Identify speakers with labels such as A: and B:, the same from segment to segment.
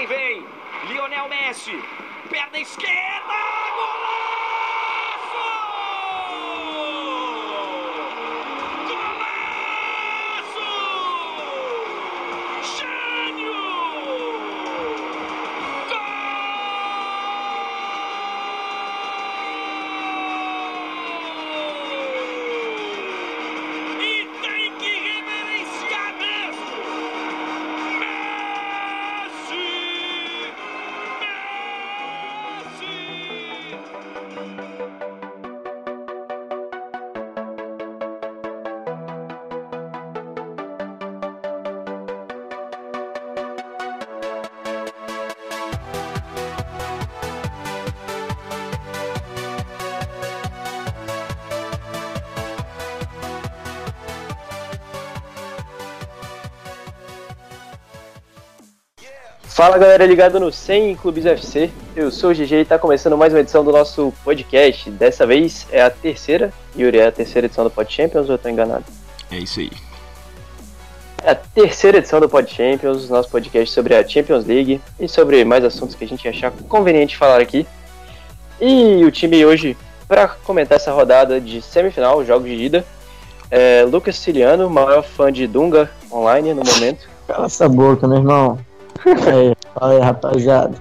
A: quem vem. Lionel Messi. Perna esquerda.
B: Fala galera ligado no 100 Clubes UFC, eu sou o GG e está começando mais uma edição do nosso podcast. Dessa vez é a terceira, Yuri, é a terceira edição do Pod Champions ou eu tô enganado?
C: É isso aí.
B: É a terceira edição do Pod Champions, nosso podcast sobre a Champions League e sobre mais assuntos que a gente achar conveniente falar aqui. E o time hoje, para comentar essa rodada de semifinal, jogos de ida, é Lucas Ciliano, maior fã de Dunga online no momento.
D: Cala essa boca, meu irmão. Aí, fala aí, rapaziada.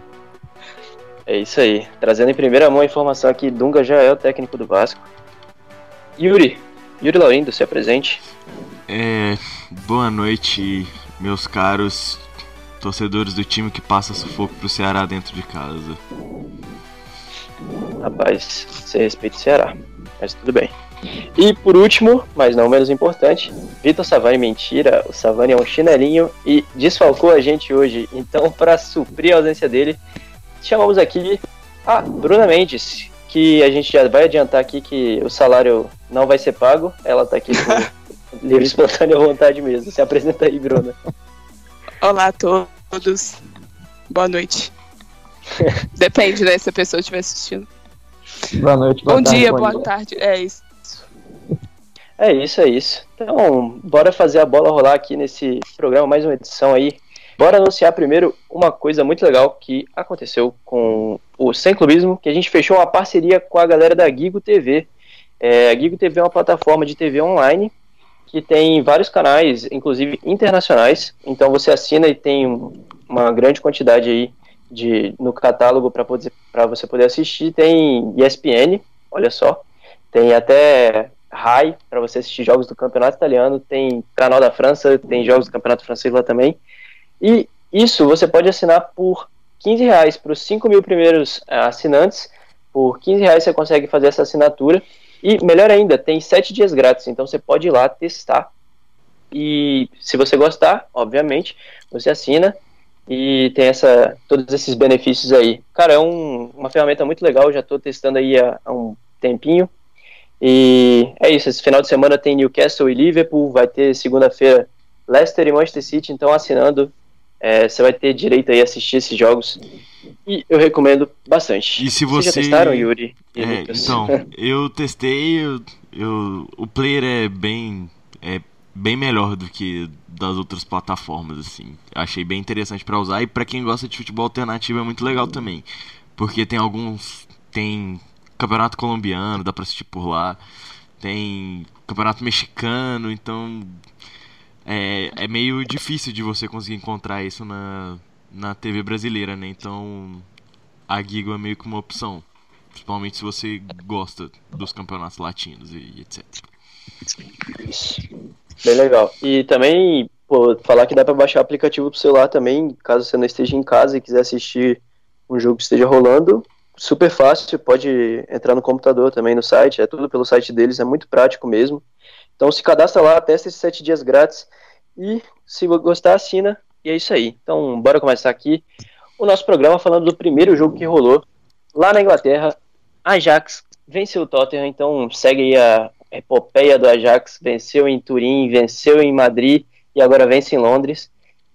B: É isso aí. Trazendo em primeira mão a informação aqui, Dunga já é o técnico do Vasco. Yuri, Yuri Laurindo, se apresente.
C: É, boa noite, meus caros torcedores do time que passa sufoco pro Ceará dentro de casa.
B: Rapaz, você respeita o Ceará, mas tudo bem. E por último, mas não menos importante, Vitor Savani mentira. O Savani é um chinelinho e desfalcou a gente hoje. Então, para suprir a ausência dele, chamamos aqui a Bruna Mendes, que a gente já vai adiantar aqui que o salário não vai ser pago. Ela tá aqui por livre e espontânea vontade mesmo. Se apresenta aí, Bruna.
E: Olá a todos. Boa noite. Depende, né? Se a pessoa estiver assistindo.
D: Boa noite, boa
E: Bom
D: tarde,
E: dia,
D: bom
E: boa tarde. É isso.
B: É isso, é isso. Então, bora fazer a bola rolar aqui nesse programa, mais uma edição aí. Bora anunciar primeiro uma coisa muito legal que aconteceu com o Sem Clubismo, que a gente fechou uma parceria com a galera da Gigo TV. É, a Gigo TV é uma plataforma de TV online que tem vários canais, inclusive internacionais. Então você assina e tem um- uma grande quantidade aí de, no catálogo para você poder assistir. Tem ESPN, olha só. Tem até Rai para você assistir jogos do Campeonato Italiano. Tem Canal da França, tem jogos do Campeonato Francês lá também. E isso você pode assinar por 15 reais para os 5 mil primeiros eh, assinantes. Por 15 reais você consegue fazer essa assinatura. E melhor ainda, tem 7 dias grátis. Então você pode ir lá testar. E se você gostar, obviamente, você assina e tem essa, todos esses benefícios aí. Cara, é um- uma ferramenta muito legal. Já estou testando aí há, há um tempinho. E é isso. Esse final de semana tem Newcastle e Liverpool. Vai ter segunda-feira Leicester e Manchester City. Então, assinando, é, você vai ter direito aí a assistir esses jogos. E eu recomendo bastante.
C: E se
B: Vocês já
C: você-
B: testaram, Yuri? e
C: É, então, eu testei, eu, eu- o player é bem é bem melhor do que das outras plataformas assim. Achei bem interessante pra usar e pra quem gosta de futebol alternativo é muito legal também, porque tem alguns tem campeonato colombiano, dá pra assistir por lá. Tem campeonato mexicano, então é, é meio difícil de você conseguir encontrar isso na, na TV brasileira, né? Então a Gigo é meio que uma opção. Principalmente se você gosta dos campeonatos latinos e etc.
B: Isso. Bem legal. E também, pô, falar que dá pra baixar aplicativo pro celular também, caso você não esteja em casa e quiser assistir um jogo que esteja rolando, super fácil, pode entrar no computador também no site, é tudo pelo site deles, é muito prático mesmo. Então se cadastra lá, testa esses sete dias grátis e se gostar, assina. E é isso aí. Então, bora começar aqui o nosso programa falando do primeiro jogo que rolou lá na Inglaterra. Ajax venceu o Tottenham, então segue aí a epopeia do Ajax. Venceu em Turim, venceu em Madrid e agora vence em Londres.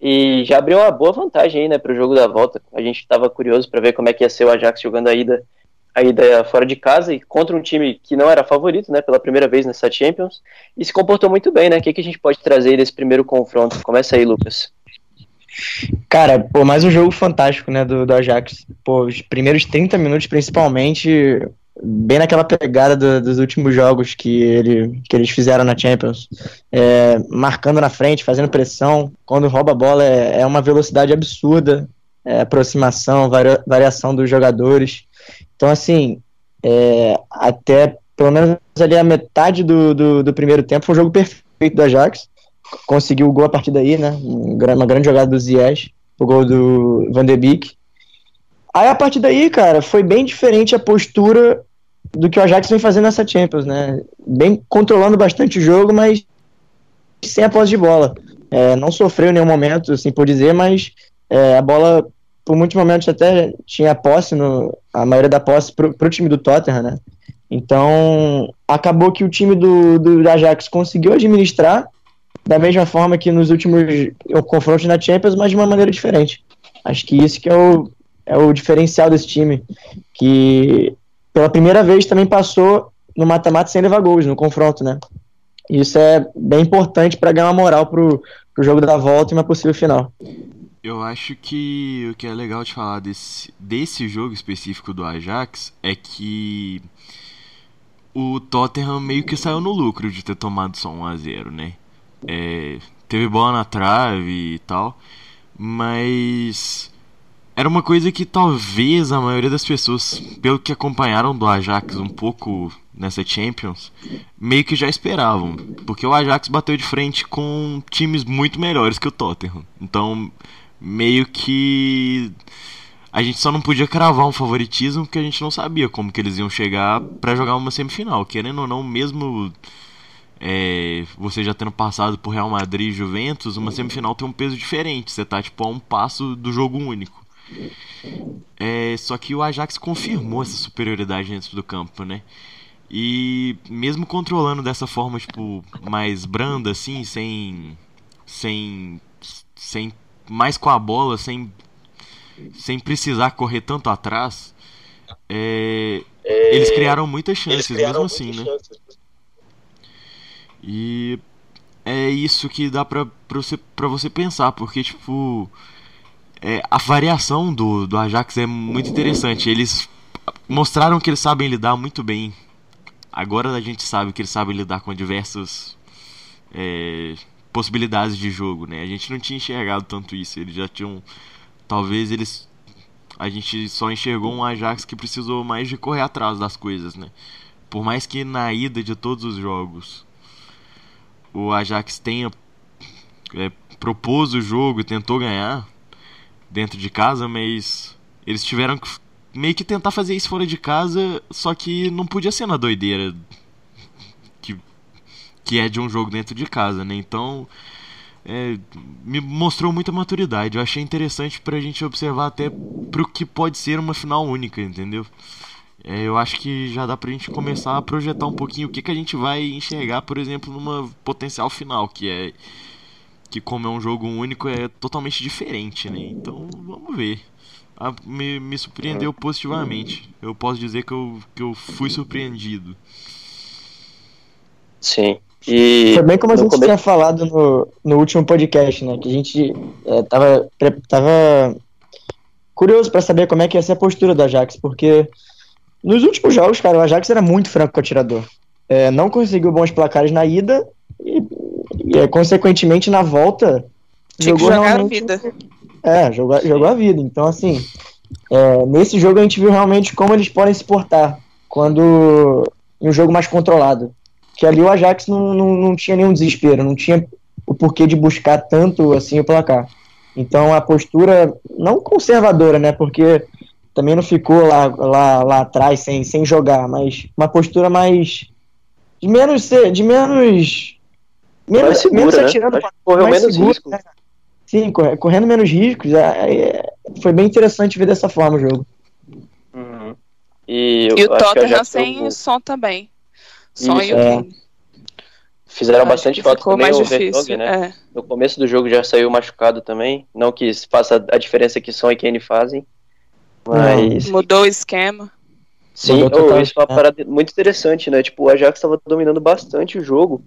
B: E já abriu uma boa vantagem aí, né, para o jogo da volta. A gente estava curioso para ver como é que ia ser o Ajax jogando a ida, a ida fora de casa e contra um time que não era favorito, né, pela primeira vez nessa Champions. E se comportou muito bem, né? O que, que a gente pode trazer desse primeiro confronto? Começa aí, Lucas.
D: Cara, pô, mais um jogo fantástico, né, do, do Ajax. Pô, os primeiros 30 minutos, principalmente, bem naquela pegada do, dos últimos jogos que, ele, que eles fizeram na Champions. É, marcando na frente, fazendo pressão. Quando rouba a bola é, é uma velocidade absurda. É, aproximação, varia, variação dos jogadores. Então, assim, é, até pelo menos ali a metade do, do, do, primeiro tempo foi um jogo perfeito do Ajax. Conseguiu o gol a partir daí, né? Uma grande jogada do Ziyech, o gol do Van de Beek. Aí a partir daí, cara, foi bem diferente a postura do que o Ajax vem fazendo nessa Champions, né? Bem controlando bastante o jogo, mas sem a posse de bola. É, não sofreu em nenhum momento, assim por dizer, mas é, a bola, por muitos momentos, até tinha posse, no, a maioria da posse pro, pro time do Tottenham, né? Então, acabou que o time do, do Ajax conseguiu administrar da mesma forma que nos últimos confrontos na Champions, mas de uma maneira diferente. Acho que isso que é o, é o diferencial desse time, que pela primeira vez também passou no mata-mata sem levar gols no confronto, né? Isso é bem importante para ganhar uma moral pro, pro jogo da volta e uma possível final.
C: Eu acho que o que é legal de falar desse, desse jogo específico do Ajax é que o Tottenham meio que saiu no lucro de ter tomado só 1 a 0 né? É, teve bola na trave e tal, mas era uma coisa que talvez a maioria das pessoas, pelo que acompanharam do Ajax um pouco nessa Champions, meio que já esperavam, porque o Ajax bateu de frente com times muito melhores que o Tottenham. Então, meio que a gente só não podia cravar um favoritismo porque a gente não sabia como que eles iam chegar para jogar uma semifinal. Querendo ou não, mesmo é, você já tendo passado por Real Madrid e Juventus, uma semifinal tem um peso diferente. Você tá tipo a um passo do jogo único. É, só que o Ajax confirmou essa superioridade dentro do campo, né? E mesmo controlando dessa forma, tipo, mais branda, assim, sem. sem. sem. mais com a bola, sem sem precisar correr tanto atrás, é, é, eles criaram muitas chances, criaram mesmo assim, né? Chances. E é isso que dá pra, pra, você, pra você pensar, porque, tipo, é, a variação do, do Ajax é muito interessante. Eles mostraram que eles sabem lidar muito bem. Agora a gente sabe que eles sabem lidar com diversas é, possibilidades de jogo, né? A gente não tinha enxergado tanto isso. Eles já tinham talvez eles a gente só enxergou um Ajax que precisou mais de correr atrás das coisas, né? Por mais que na ida de todos os jogos o Ajax tenha é, propôs o jogo e tentou ganhar dentro de casa, mas eles tiveram que meio que tentar fazer isso fora de casa, só que não podia ser na doideira que, que é de um jogo dentro de casa, né? Então é, me mostrou muita maturidade. Eu achei interessante pra gente observar até pro que pode ser uma final única, entendeu? É, eu acho que já dá pra gente começar a projetar um pouquinho o que, que a gente vai enxergar, por exemplo, numa potencial final, que é que como é um jogo único é totalmente diferente, né? Então vamos ver. Ah, me, me surpreendeu positivamente. Eu posso dizer que eu, que eu fui surpreendido.
B: Sim. E
D: Foi bem como a gente começo... tinha falado no, no último podcast, né? Que a gente é, tava, tava curioso para saber como é que ia ser a postura do Ajax, porque nos últimos jogos, cara, o Ajax era muito franco atirador. É, não conseguiu bons placares na ida e, e é, consequentemente, na volta.
E: Tinha jogou que jogar a vida.
D: É, jogou, jogou a vida. Então, assim, é, nesse jogo a gente viu realmente como eles podem se portar quando em um jogo mais controlado que ali o Ajax não, não, não tinha nenhum desespero, não tinha o porquê de buscar tanto assim o placar. Então a postura não conservadora, né? Porque também não ficou lá, lá, lá atrás sem, sem jogar, mas uma postura mais de menos de menos
B: menos, segura, menos né? atirando, correu menos seguro, risco. Né?
D: Sim, correndo menos riscos. É, é, foi bem interessante ver dessa forma o jogo.
B: Uhum. E,
E: e o Tottenham sem o som também. Só Isso, é.
B: Fizeram Acho bastante falta também o Vertonghen, né? É. No começo do jogo já saiu machucado também. Não que faça a diferença que Son e Kane fazem. Mas...
E: Mudou o esquema.
B: Sim, oh, isso é uma parada muito interessante, né? Tipo, o Ajax estava dominando bastante o jogo.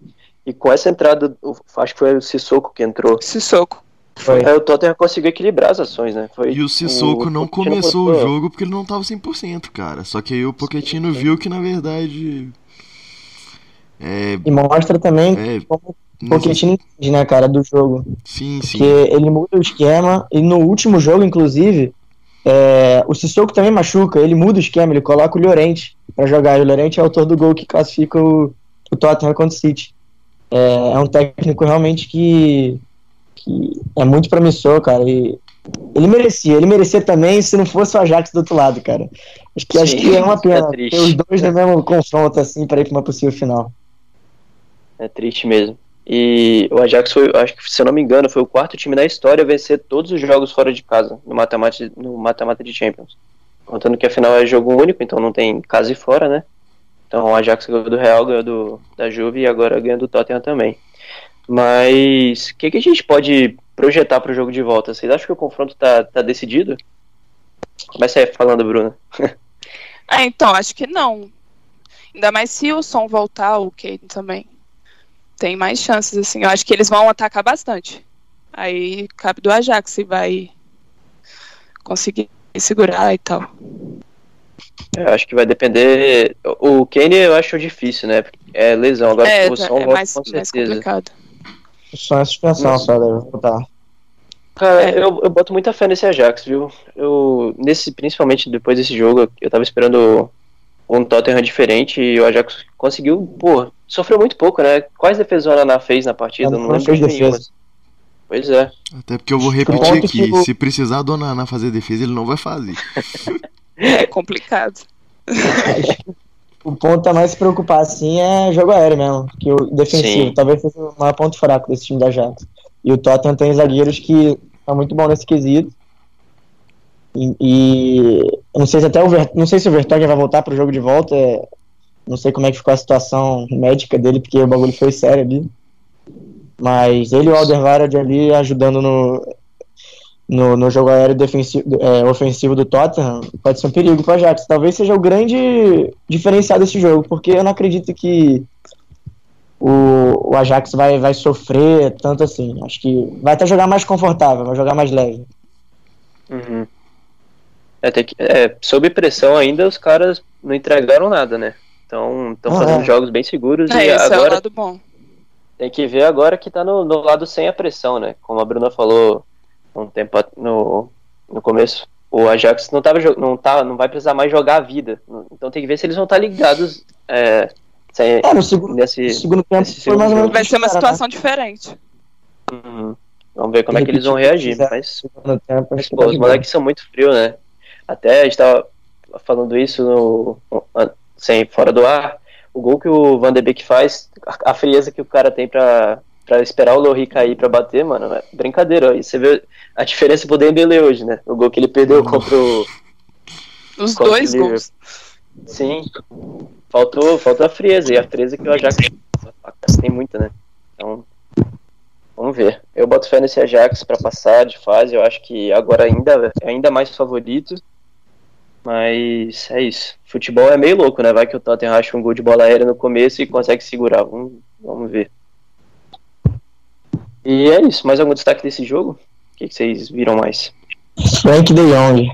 B: E com essa entrada, acho que foi o Sissoko que entrou.
E: Sissoko.
D: Foi.
B: Aí o Tottenham conseguiu equilibrar as ações, né? Foi,
C: E o Sissoko não
B: Pochettino
C: começou o
B: botou-
C: jogo porque ele não tava 100%, cara. Só que aí o Pochettino viu que na verdade. É.
D: E mostra também
C: é
D: como o
C: não
D: Pochettino entende, né, cara, do jogo.
C: sim, sim.
D: Porque ele muda o esquema e no último jogo, inclusive, é, o Sissoko também machuca, ele muda o esquema, ele coloca o Llorente pra jogar. E o Llorente é autor do gol que classifica o, o Tottenham contra o City. É, é um técnico realmente que, que é muito promissor, cara. E ele merecia, ele merecia também se não fosse o Ajax do outro lado, cara. Acho que, acho
B: Sim,
D: que é uma pena
B: é
D: ter os dois no mesmo confronto assim para ir pra uma possível final.
B: É triste mesmo. E o Ajax foi, acho que se eu não me engano, foi o quarto time da história a vencer todos os jogos fora de casa, no mata-mata no mata-mata de Champions. Contando que a final é jogo único, então não tem casa e fora, né? Então o Ajax ganhou do Real, ganhou do, da Juve e agora ganha do Tottenham também. Mas o que, que a gente pode projetar para o jogo de volta? Vocês acham que o confronto tá, tá decidido? Começa aí falando, Bruno.
E: É, então, acho que não. Ainda mais se o som voltar, o Kane também. Tem mais chances, assim. Eu acho que eles vão atacar bastante. Aí cabe do Ajax se vai conseguir segurar e tal.
B: Eu acho que vai depender. O Kane eu acho difícil, né? É lesão. Agora
E: é,
B: o som
E: é
B: volta
E: mais,
B: com
E: mais
B: certeza.
E: complicado.
D: Só é suspensão,
B: Nossa.
D: só deve voltar.
B: Cara,
E: É.
B: eu, eu boto muita fé nesse Ajax, viu? Eu, nesse, principalmente depois desse jogo, eu tava esperando um Tottenham diferente e o Ajax conseguiu, pô, sofreu muito pouco, né? Quais defesas o Ananá fez na partida?
D: Não
B: Não lembro de nenhuma.
D: defesa.
B: Pois é.
C: Até porque eu vou repetir aqui:
D: que
C: se precisar do Onaná fazer defesa, ele não vai fazer.
E: É complicado.
D: O ponto a mais se preocupar, assim, é jogo aéreo mesmo. Que o defensivo
B: Sim.
D: talvez seja o maior ponto fraco desse time da Ajax. E o Tottenham tem zagueiros que são muito bons nesse quesito. E, e não sei se até o Ver, não sei se o Vertonghen vai voltar pro jogo de volta. é, não sei como é que ficou a situação médica dele, porque o bagulho foi sério ali. Mas ele e o Alderweireld ali ajudando no, no, no jogo aéreo defensivo, é, ofensivo do Tottenham pode ser um perigo para o Ajax. Talvez seja o grande diferencial desse jogo, porque eu não acredito que o, o Ajax vai, vai sofrer tanto assim. Acho que vai até jogar mais confortável, vai jogar mais leve.
B: Uhum. É, tem que, é, sob pressão ainda, os caras não entregaram nada, né? Então, estão
D: Ah,
B: fazendo
D: é.
B: jogos bem seguros
E: É,
B: e
E: esse é o
B: agora
E: lado bom.
B: Tem que ver agora que tá no, no lado sem a pressão, né? Como a Bruna falou um tempo no, no começo, o Ajax não, tava, não, tá, não vai precisar mais jogar a vida. Então tem que ver se eles vão estar ligados é, sem,
D: É, no segundo,
B: nesse.
D: no segundo tempo mais
B: segundo
E: Vai ser uma
D: espera,
E: situação diferente.
B: Uhum. Vamos ver como é que eles vão reagir. Mas,
D: né? Tempo,
B: mas pô,
D: tá
B: os moleques são muito frios, né? Até a gente tava falando isso no, no- sem, fora do ar. O gol que o Van de Beek faz, a, a frieza que o cara tem pra, pra esperar o Lohri cair pra bater, mano, é brincadeira. Aí você vê a diferença pro Dembele hoje, né? O gol que ele perdeu contra o.
E: Os
B: Contra
E: dois
B: o
E: gols.
B: Sim. Faltou, faltou a frieza. E a frieza que o Ajax tem muita, né? Então. Vamos ver. Eu boto fé nesse Ajax pra passar de fase. Eu acho que agora ainda é ainda mais favorito. Mas é isso. Futebol é meio louco, né? Vai que o Tottenham acha um gol de bola aérea no começo e consegue segurar. Vamos, vamos ver. E é isso. Mais algum destaque desse jogo? O que, que vocês viram mais?
D: Frank de Jong.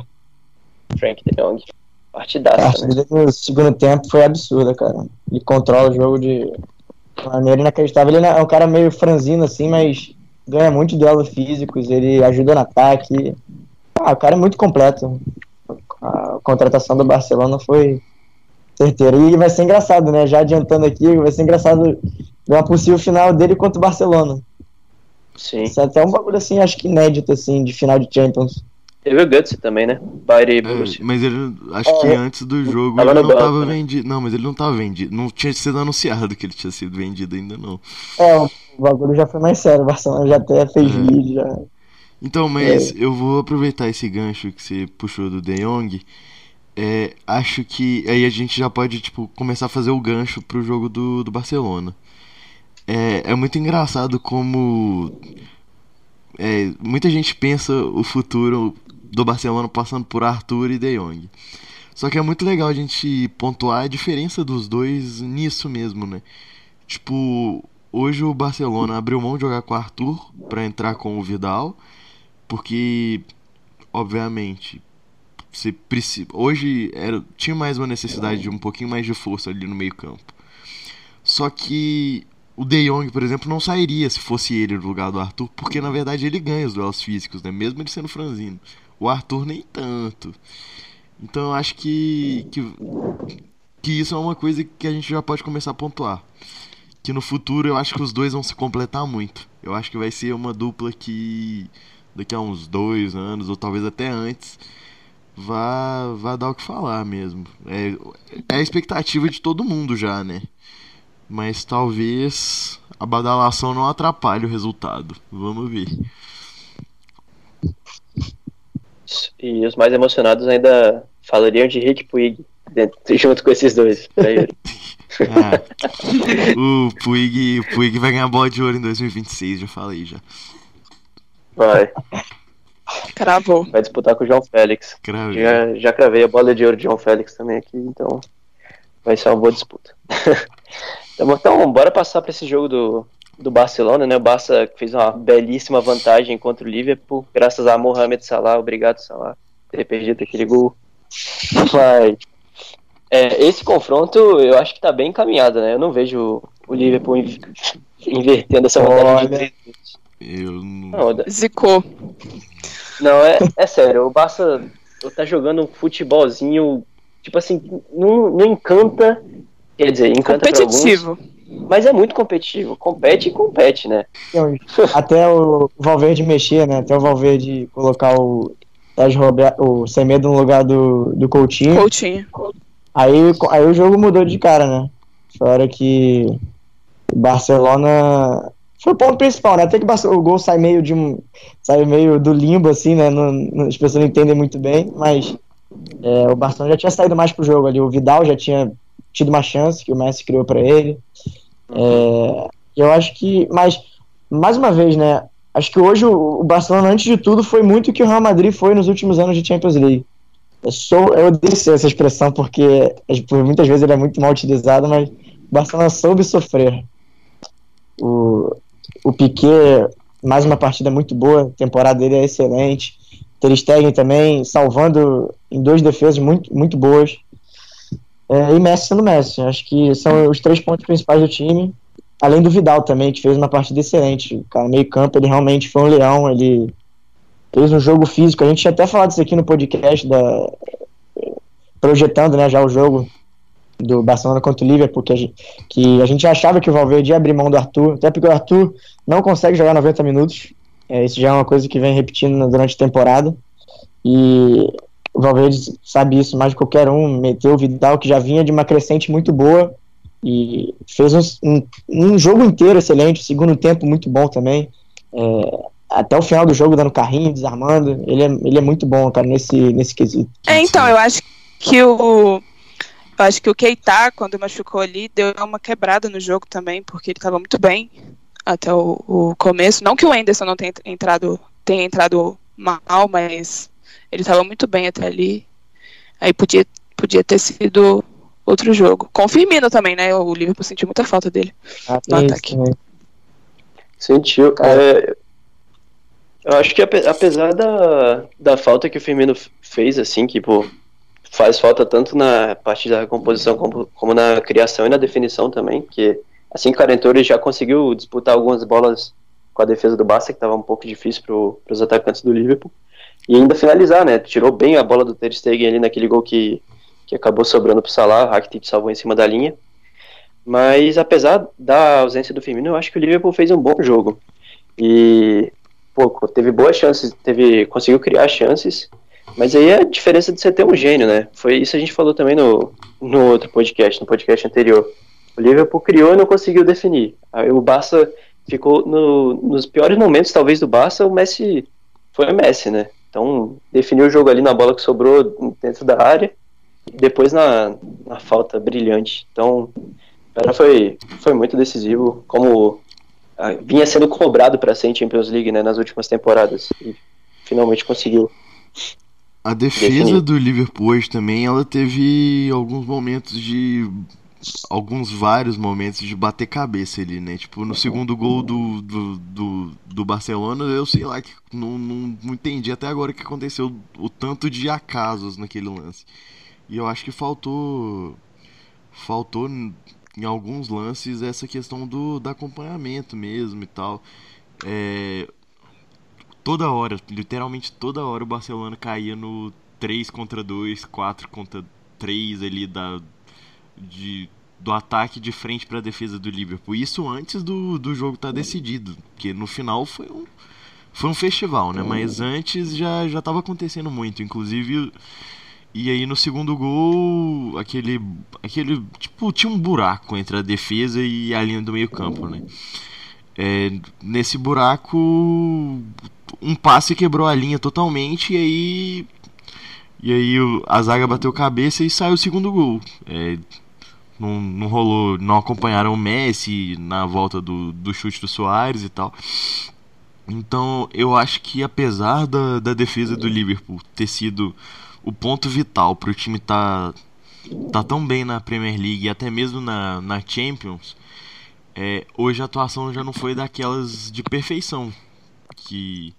B: Frank de Jong.
D: A
B: Partidaça,
D: partida
B: né?
D: no segundo tempo foi absurda, cara. Ele controla o jogo de maneira inacreditável. Ele é um cara meio franzino assim, mas ganha muito duelos físicos, ele ajuda no ataque. Ah, o cara é muito completo. A contratação do Barcelona foi certeira. E vai ser engraçado, né? Já adiantando aqui, vai ser engraçado ver uma possível final dele contra o Barcelona.
B: Sim.
D: Isso é até um bagulho assim, acho que inédito, assim, de final de Champions.
B: Teve o Guts também, né? Bayern e
C: É,
B: Borussia.
C: mas ele, acho que
D: É,
C: antes do jogo
B: tava
C: ele não
B: banco,
C: tava
B: né?
C: vendido. Não, mas ele não tava vendido. Não tinha sido anunciado que ele tinha sido vendido ainda não.
D: É, o bagulho já foi mais sério. O Barcelona já até fez
C: É.
D: vídeo, já.
C: Então, mas eu vou aproveitar esse gancho que você puxou do De Jong. É, acho que aí a gente já pode tipo começar a fazer o gancho pro jogo do, do Barcelona. É, é muito engraçado como é, muita gente pensa o futuro do Barcelona passando por Arthur e De Jong. Só que é muito legal a gente pontuar a diferença dos dois nisso mesmo, né? Tipo, hoje o Barcelona abriu mão de jogar com o Arthur para entrar com o Vidal, porque obviamente você precisa, hoje era, tinha mais uma necessidade de um pouquinho mais de força ali no meio-campo. Só que o De Jong, por exemplo, não sairia se fosse ele no lugar do Arthur, porque na verdade ele ganha os duelos físicos, né? Mesmo ele sendo franzino. O Arthur nem tanto. Então eu acho que, que que isso é uma coisa que a gente já pode começar a pontuar. Que no futuro eu acho que os dois vão se completar muito. Eu acho que vai ser uma dupla que daqui a uns dois anos, ou talvez até antes, vá dar o que falar mesmo. É, é a expectativa de todo mundo já, né? Mas talvez a badalação não atrapalhe o resultado. Vamos ver.
B: E os mais emocionados ainda falariam de Rick Puig junto com esses dois.
C: ah, o Puig, o Puig vai ganhar bola de ouro em 2026, já falei já.
B: Vai.
E: Cravou.
B: Vai disputar com o João Félix. Cravei. Já, já cravei a bola de ouro de João Félix também aqui, então vai ser uma boa disputa. então, então, bora passar para esse jogo do, do Barcelona, né? O Barça fez uma belíssima vantagem contra o Liverpool, graças a Mohamed Salah. Obrigado, Salah, por ter perdido aquele gol. Mas é, esse confronto eu acho que tá bem encaminhado, né? Eu não vejo o Liverpool invertendo essa vantagem.
C: Eu não.
E: não Zicou.
B: Não, é, é sério. O Barça tá jogando um futebolzinho, tipo assim, não, não encanta. Quer dizer, encanta
E: Competitivo.
B: Alguns, mas é muito competitivo. Compete e compete, né?
D: Até o Valverde mexer, né? Até o Valverde colocar o, o Semedo no lugar do, do Coutinho.
E: Coutinho.
D: Aí, aí o jogo mudou de cara, né? Foi a hora que o Barcelona. Foi o ponto principal, né? Até que o gol sai meio de um. sai meio do limbo, assim, né? Não, não, as pessoas não entendem muito bem, mas é, o Barcelona já tinha saído mais pro jogo ali. O Vidal já tinha tido uma chance que o Messi criou para ele. É, eu acho que. Mas, mais uma vez, né? Acho que hoje o, Barcelona, antes de tudo, foi muito o que o Real Madrid foi nos últimos anos de Champions League. Eu, sou, eu odeio essa expressão porque por muitas vezes ele é muito mal utilizado, mas o Barcelona soube sofrer. O, o Piquet, mais uma partida muito boa, a temporada dele é excelente. Ter Stegen também salvando em duas defesas muito, muito boas. É, e Messi sendo Messi. Acho que são os três pontos principais do time. Além do Vidal também, que fez uma partida excelente. O cara, meio campo, ele realmente foi um leão. Ele fez um jogo físico. A gente tinha até falado isso aqui no podcast, da, projetando né, já o jogo do Barcelona contra o Liverpool, que a, gente, que a gente achava que o Valverde ia abrir mão do Arthur, até porque o Arthur não consegue jogar 90 minutos. É, isso já é uma coisa que vem repetindo durante a temporada. E o Valverde sabe isso mais de qualquer um. Meteu o Vidal, que já vinha de uma crescente muito boa, e fez um, um, um jogo inteiro excelente, segundo tempo muito bom também. É, até o final do jogo dando carrinho, desarmando. Ele é, ele é muito bom, cara, nesse, nesse quesito.
E: É, então, eu acho que o. Eu acho que o Keita, quando machucou ali, deu uma quebrada no jogo também, porque ele estava muito bem até o, o, começo. Não que o Anderson não tenha entrado, tenha entrado mal, mas ele estava muito bem até ali. Aí podia, podia ter sido outro jogo. Com o Firmino também, né? O Liverpool sentiu muita falta dele ah, no isso, ataque. Né?
B: Sentiu. É, eu acho que apesar da, da falta que o Firmino fez, assim, que pô, faz falta tanto na parte da recomposição como, como na criação e na definição também, que assim que o Carentori já conseguiu disputar algumas bolas com a defesa do Barça, que estava um pouco difícil para os atacantes do Liverpool, e ainda finalizar, né? Tirou bem a bola do Ter Stegen ali naquele gol que, que acabou sobrando para o Salah, Rakitic salvou em cima da linha. Mas apesar da ausência do Firmino, eu acho que o Liverpool fez um bom jogo. E pô, teve boas chances, teve, conseguiu criar chances, mas aí é a diferença de você ter um gênio, né? Foi isso a gente falou também no, no outro podcast, no podcast anterior. O Liverpool criou e não conseguiu definir. Aí o Barça ficou no, nos piores momentos, talvez, do Barça, o Messi foi o Messi, né? Então, definiu o jogo ali na bola que sobrou dentro da área, depois na, na falta brilhante. Então, foi, foi muito decisivo, como ah, vinha sendo cobrado para ser em Champions League né, nas últimas temporadas e finalmente conseguiu.
C: A defesa definir. do Liverpool hoje também, ela teve alguns momentos de alguns vários momentos de bater cabeça ali, né? Tipo, no segundo gol do, do, do, do Barcelona, eu sei lá que não, não, não entendi até agora o que aconteceu, o tanto de acasos naquele lance. E eu acho que faltou. Faltou em alguns lances essa questão do, do acompanhamento mesmo e tal. É, toda hora, literalmente toda hora o Barcelona caía no 3 contra 2, 4 contra 3 ali da, de, do ataque de frente para a defesa do Liverpool. Isso antes do, do jogo estar tá decidido, porque no final foi um, foi um festival, né? Mas antes já já estava acontecendo muito, inclusive e aí no segundo gol, aquele aquele tipo tinha um buraco entre a defesa e a linha do meio-campo, né? É, nesse buraco um passe quebrou a linha totalmente e aí e aí a zaga bateu cabeça e saiu o segundo gol. É, não, não rolou, não acompanharam o Messi na volta do, do chute do Soares e tal. Então eu acho que apesar da, da defesa do Liverpool ter sido o ponto vital para o time tá tá tão bem na Premier League e até mesmo na, na Champions, é, hoje a atuação já não foi daquelas de perfeição que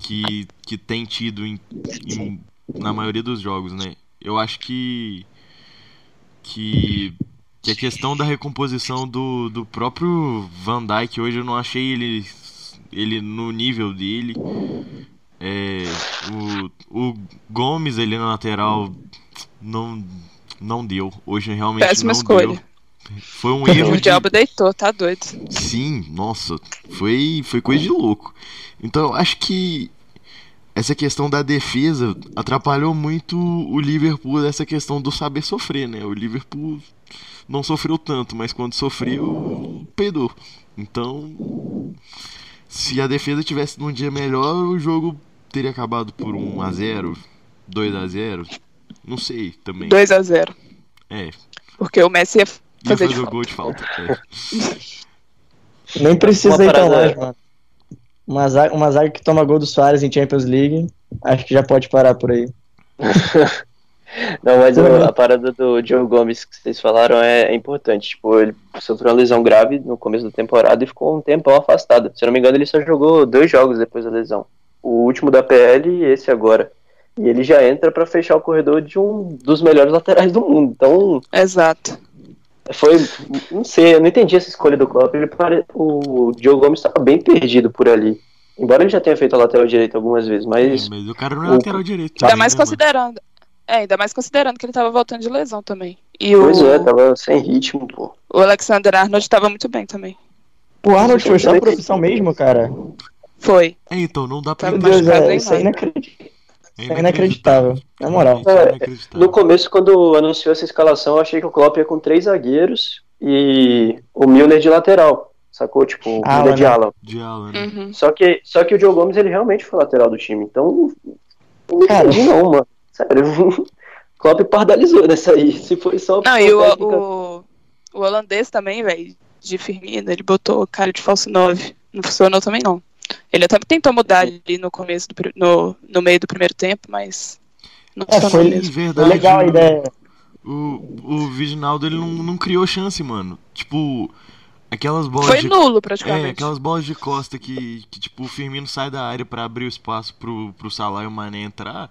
C: que, que tem tido em, em, na maioria dos jogos, né? Eu acho que que, que a questão da recomposição do, do próprio Van Dijk hoje eu não achei ele ele no nível dele. É, o, o Gomes ali na lateral não, não deu. Hoje realmente
E: Péssima
C: não
E: escolha.
C: deu. Foi um erro.
E: O
C: de-
E: diabo deitou, tá doido.
C: Sim, nossa, foi, foi coisa de louco. Então eu acho que essa questão da defesa atrapalhou muito o Liverpool dessa questão do saber sofrer, né? O Liverpool não sofreu tanto, mas quando sofreu, peidou. Então, se a defesa tivesse num dia melhor, o jogo teria acabado por 1 a 0, 2 a 0, não sei também.
E: 2 a 0
C: É,
E: Porque o Messi ia
C: ia
E: fazer de
C: fazer o
E: falta.
C: gol de falta. é.
D: Nem precisa ir tão longe, mano. Uma zaga, uma zaga que toma gol do Soares em Champions League, acho que já pode parar por aí.
B: Não, mas o- a parada do Joe Gomes que vocês falaram é, é importante. Tipo, ele sofreu uma lesão grave no começo da temporada e ficou um tempão afastado. Se eu não me engano, ele só jogou dois jogos depois da lesão. O último da PL e esse agora. E ele já entra pra fechar o corredor de um dos melhores laterais do mundo. Então,
E: Exato.
B: foi. Não sei, eu não entendi essa escolha do Klopp. Ele pare... O Joe Gomes estava bem perdido por ali. Embora ele já tenha feito a lateral direita algumas vezes, mas.
C: É, mas o cara não é
B: o-
C: lateral direito.
E: Ainda
C: também,
E: mais
C: né, mano?
E: É, ainda mais considerando que ele tava voltando de lesão também. E o,
B: Pois é, tava sem ritmo, pô.
E: o Alexander Arnold tava muito bem também.
D: O Arnold foi só opção mesmo, cara.
E: Foi.
C: É, então, não dá pra
D: Meu Deus, é,
E: nem
D: isso é inacreditável. Isso é inacreditável. Na moral.
C: É inacreditável.
B: No começo, quando anunciou essa escalação, eu achei que o Klopp ia com três zagueiros e o Milner de lateral, sacou? Tipo, o
D: Ah,
B: Milner de
D: né?
B: ala.
C: De Alan, né?
E: Uhum.
B: Só que, só que o Joe Gomes, ele realmente foi lateral do time, então não entendi não, mano. Sério, o Klopp pardalizou nessa aí, se foi só
E: Não, e o,
B: técnica-
E: o, o holandês também, velho, de Firmino, ele botou o cara de falso 9. Não funcionou também, não. Ele até tentou mudar ali no começo, do, no, no meio do primeiro tempo, mas não
D: É,
E: funcionou
D: foi,
E: mesmo.
D: foi
C: verdade,
D: legal a ideia.
C: O, o Viginaldo, ele não, não criou chance, mano. Tipo, aquelas bolas
E: Foi
C: de...
E: nulo,
C: É,
E: praticamente.
C: aquelas bolas de costa que, que tipo, o Firmino sai da área pra abrir o espaço pro, pro Salah e o Mané entrar.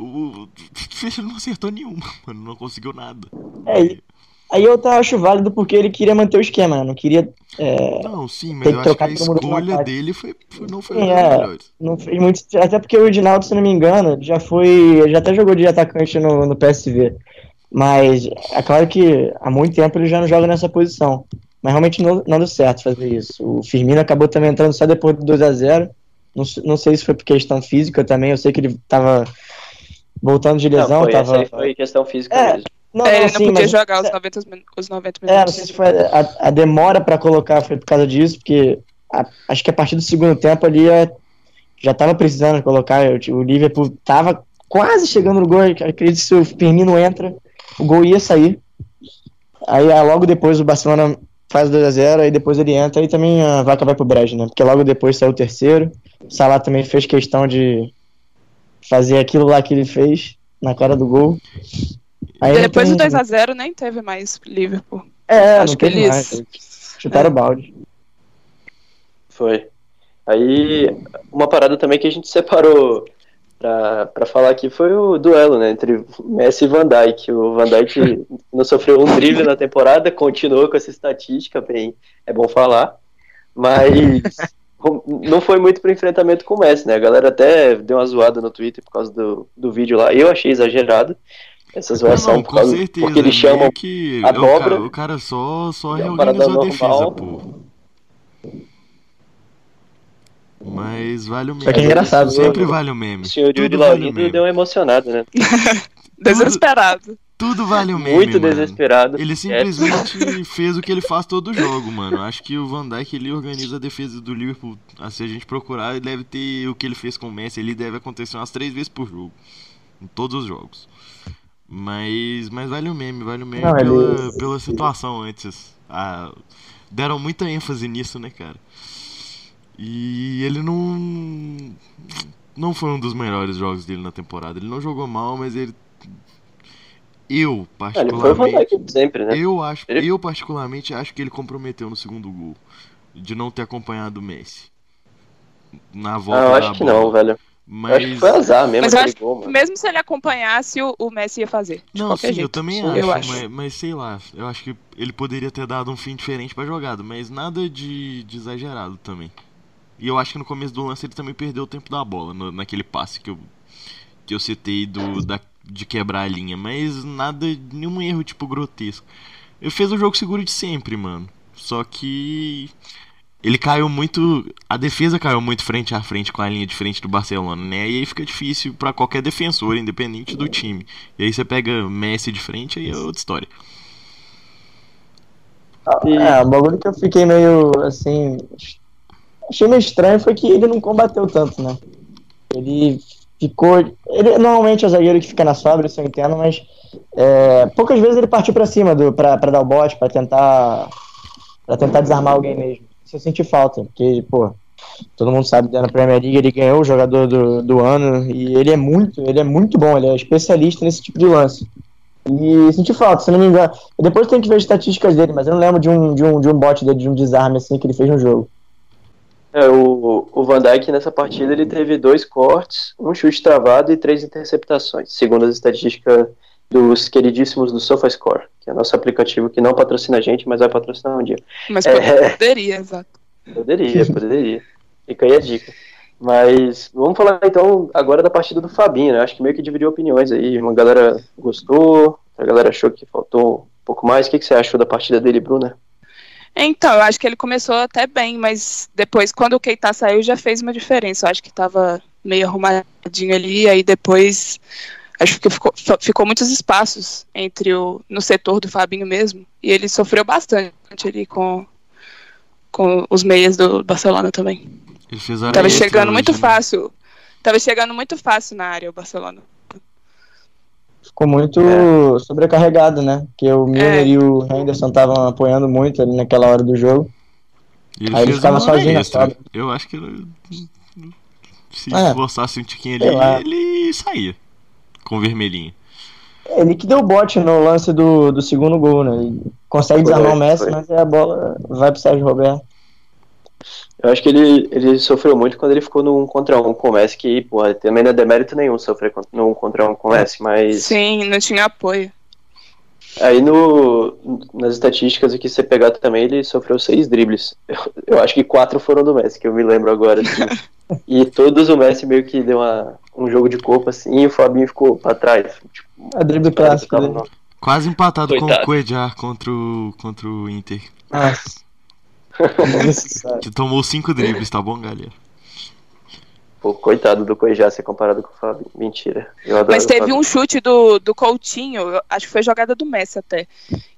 C: O, Fischer não acertou nenhuma, mano. Não conseguiu nada.
D: É, e- Aí eu tá, acho válido porque ele queria manter o esquema, né? Não queria. é,
C: Não, sim, mas eu acho que a escolha dele foi, foi- não foi
D: Sim, é. não fez muito. Até porque o Edinaldo, se não me engano, já foi. Já até jogou de atacante no, no PSV. Mas é claro que há muito tempo ele já não joga nessa posição. Mas realmente não, não deu certo fazer isso. O Firmino acabou também entrando só depois do 2x0. Não, se- não sei se foi por questão física também. Eu sei que ele tava voltando de
B: Não,
D: lesão.
B: foi, essa
D: tava...
B: foi questão física
D: É,
B: mesmo.
D: Não,
E: É,
D: não,
E: ele não
D: sim,
E: podia
D: mas-
E: jogar os 90, min- os 90
D: É, não
E: minutos.
D: sei se foi a, a demora pra colocar foi por causa disso, porque a- acho que a partir do segundo tempo ali é, já tava precisando colocar. O, o Liverpool tava quase chegando no gol. Acredito que se o Firmino entra, o gol ia sair. Aí ah, logo depois o Barcelona faz 2x0, aí depois ele entra e também a vaca vai pro brejo, né? Porque logo depois saiu o terceiro. O Salah também fez questão de fazer aquilo lá que ele fez na cara do gol. Aí
E: Depois
D: tem-
E: do 2x0 nem teve mais Liverpool.
D: É,
E: acho que eles-
D: mais. Chutaram o balde.
B: Foi. Aí, uma parada também que a gente separou pra, pra falar aqui foi o duelo, né, entre Messi e Van Dijk. O Van Dijk não sofreu um drible na temporada, continuou com essa estatística, bem, é bom falar, mas não foi muito pro enfrentamento com o Messi, né, a galera até deu uma zoada no Twitter por causa do, do vídeo lá, eu achei exagerado essa zoação,
C: não,
B: por
C: com
B: causa,
C: certeza.
B: porque eles chamam
C: que
B: a
C: o
B: dobra.
C: cara, o cara só, só
B: É
C: reorganizou a defesa,
B: normal.
C: pô. Mas vale o meme.
D: Só que é engraçado,
C: Sempre
B: né?
C: vale o meme.
B: o senhor Yuri
C: vale o
B: Laurindo
C: meme.
B: deu uma emocionada, né,
E: Desesperado.
C: Tudo vale o meme,
B: muito
C: mano.
B: desesperado.
C: Ele simplesmente fez o que ele faz todo jogo, mano. Acho que o Van Dijk ele organiza a defesa do Liverpool. Ah, Se a gente procurar, ele deve ter o que ele fez com o Messi. Ele deve acontecer umas três vezes por jogo. Em todos os jogos. Mas, mas vale o meme, vale o meme
D: Não, ele-
C: pela, pela situação antes. Ah, deram muita ênfase nisso, né, cara? E ele não. Não foi um dos melhores jogos dele na temporada. Ele não jogou mal, mas ele. Eu,
B: ele foi o Van
C: particularmente.
B: Sempre, né?
C: Eu acho,
B: Ele-
C: eu particularmente acho que ele comprometeu no segundo gol de não ter acompanhado o Messi na volta
B: Ah, eu
C: da
B: acho que
C: bola.
B: não, velho. Eu
C: Mas
B: acho que foi azar mesmo
E: Mas eu acho
B: gol.
E: Mesmo se ele acompanhasse, o, o Messi ia fazer. De
C: não, sim,
E: jeito.
C: eu também
B: Sim,
C: acho,
E: eu acho.
C: Mas, mas sei lá, eu acho que ele poderia ter dado um fim diferente pra jogada, mas nada de, de exagerado também. E eu acho que no começo do lance ele também perdeu o tempo da bola no- naquele passe que eu que eu citei do da, de quebrar a linha, mas nada, nenhum erro tipo grotesco. Ele fez o jogo seguro de sempre, mano. Só que ele caiu muito, a defesa caiu muito frente a frente com a linha de frente do Barcelona, né? E aí fica difícil pra qualquer defensor, independente do time. E aí você pega Messi de frente, aí é outra história.
B: E-
D: É, o bagulho que eu fiquei meio assim. Achei meio estranho foi que ele não combateu tanto, né? Ele ficou. Ele normalmente é o zagueiro que fica na sobra, isso eu entendo, mas é, poucas vezes ele partiu pra cima do, pra dar o bote, pra tentar. para tentar desarmar alguém mesmo. Isso eu senti falta, porque, pô, todo mundo sabe, na Premier League ele ganhou o jogador do, do ano e ele é muito, ele é muito bom, ele é especialista nesse tipo de lance. E senti falta, se não me engano. Depois tenho que ver as estatísticas dele, mas eu não lembro de um, de um, de um bote dele, de um desarme assim que ele fez no jogo.
B: É, o, o Van Dijk nessa partida ele teve dois cortes, um chute travado e três interceptações, segundo as estatísticas dos queridíssimos do SofaScore, que é nosso aplicativo que não patrocina a gente, mas vai patrocinar um dia.
E: Mas
B: É.
E: poderia, exato.
B: Poderia, poderia. Fica aí a dica. Mas vamos falar então agora da partida do Fabinho, né? Acho que meio que dividiu opiniões aí. Uma galera gostou, a galera achou que faltou um pouco mais. O que, que você achou da partida dele, Bruna?
E: Então, eu acho que ele começou até bem, mas depois, quando o Keita saiu, já fez uma diferença. Eu acho que tava meio arrumadinho ali, aí depois acho que ficou, ficou muitos espaços entre o no setor do Fabinho mesmo, e ele sofreu bastante ali com com os meias do Barcelona também. Tava chegando muito
C: né?
E: fácil. Tava chegando muito fácil na área o Barcelona.
D: Ficou muito sobrecarregado, né? Porque o Milner
E: É.
D: e o Henderson estavam apoiando muito ali naquela hora do jogo.
C: E Ele
D: Aí ele ficava sozinho
C: extra.
D: quadra.
C: Eu acho que ele- se
D: É.
C: esforçasse um tiquinho ali,
D: lá.
C: ele saía com o vermelhinho.
D: Ele que deu bote no lance do, do segundo gol, né? Ele consegue
B: Foi,
D: desarmar o Messi,
B: foi.
D: mas aí a bola vai pro Sérgio Roberto.
B: Eu acho que ele, ele sofreu muito quando ele ficou no um contra um com o Messi, que, porra, também não é demérito nenhum sofrer no um contra um com o Messi, mas
E: Sim, não tinha apoio.
B: aí no, nas estatísticas aqui, você pegar também, ele sofreu seis dribles. Eu, eu acho que quatro foram do Messi, que eu me lembro agora, assim. E todos o Messi meio que deu uma, um jogo de corpo, assim, e o Fabinho ficou pra trás. Tipo,
D: A drible dele.
B: no-
C: Quase empatado com
B: Coitado.
C: o Cuejar contra o, contra o Inter.
D: Nossa.
C: Que tomou cinco dribles, tá bom, galera?
B: Pô, coitado do ser comparado com o Fabinho. Mentira. Eu adoro
E: Mas teve um chute do, do Coutinho, acho que foi jogada do Messi até,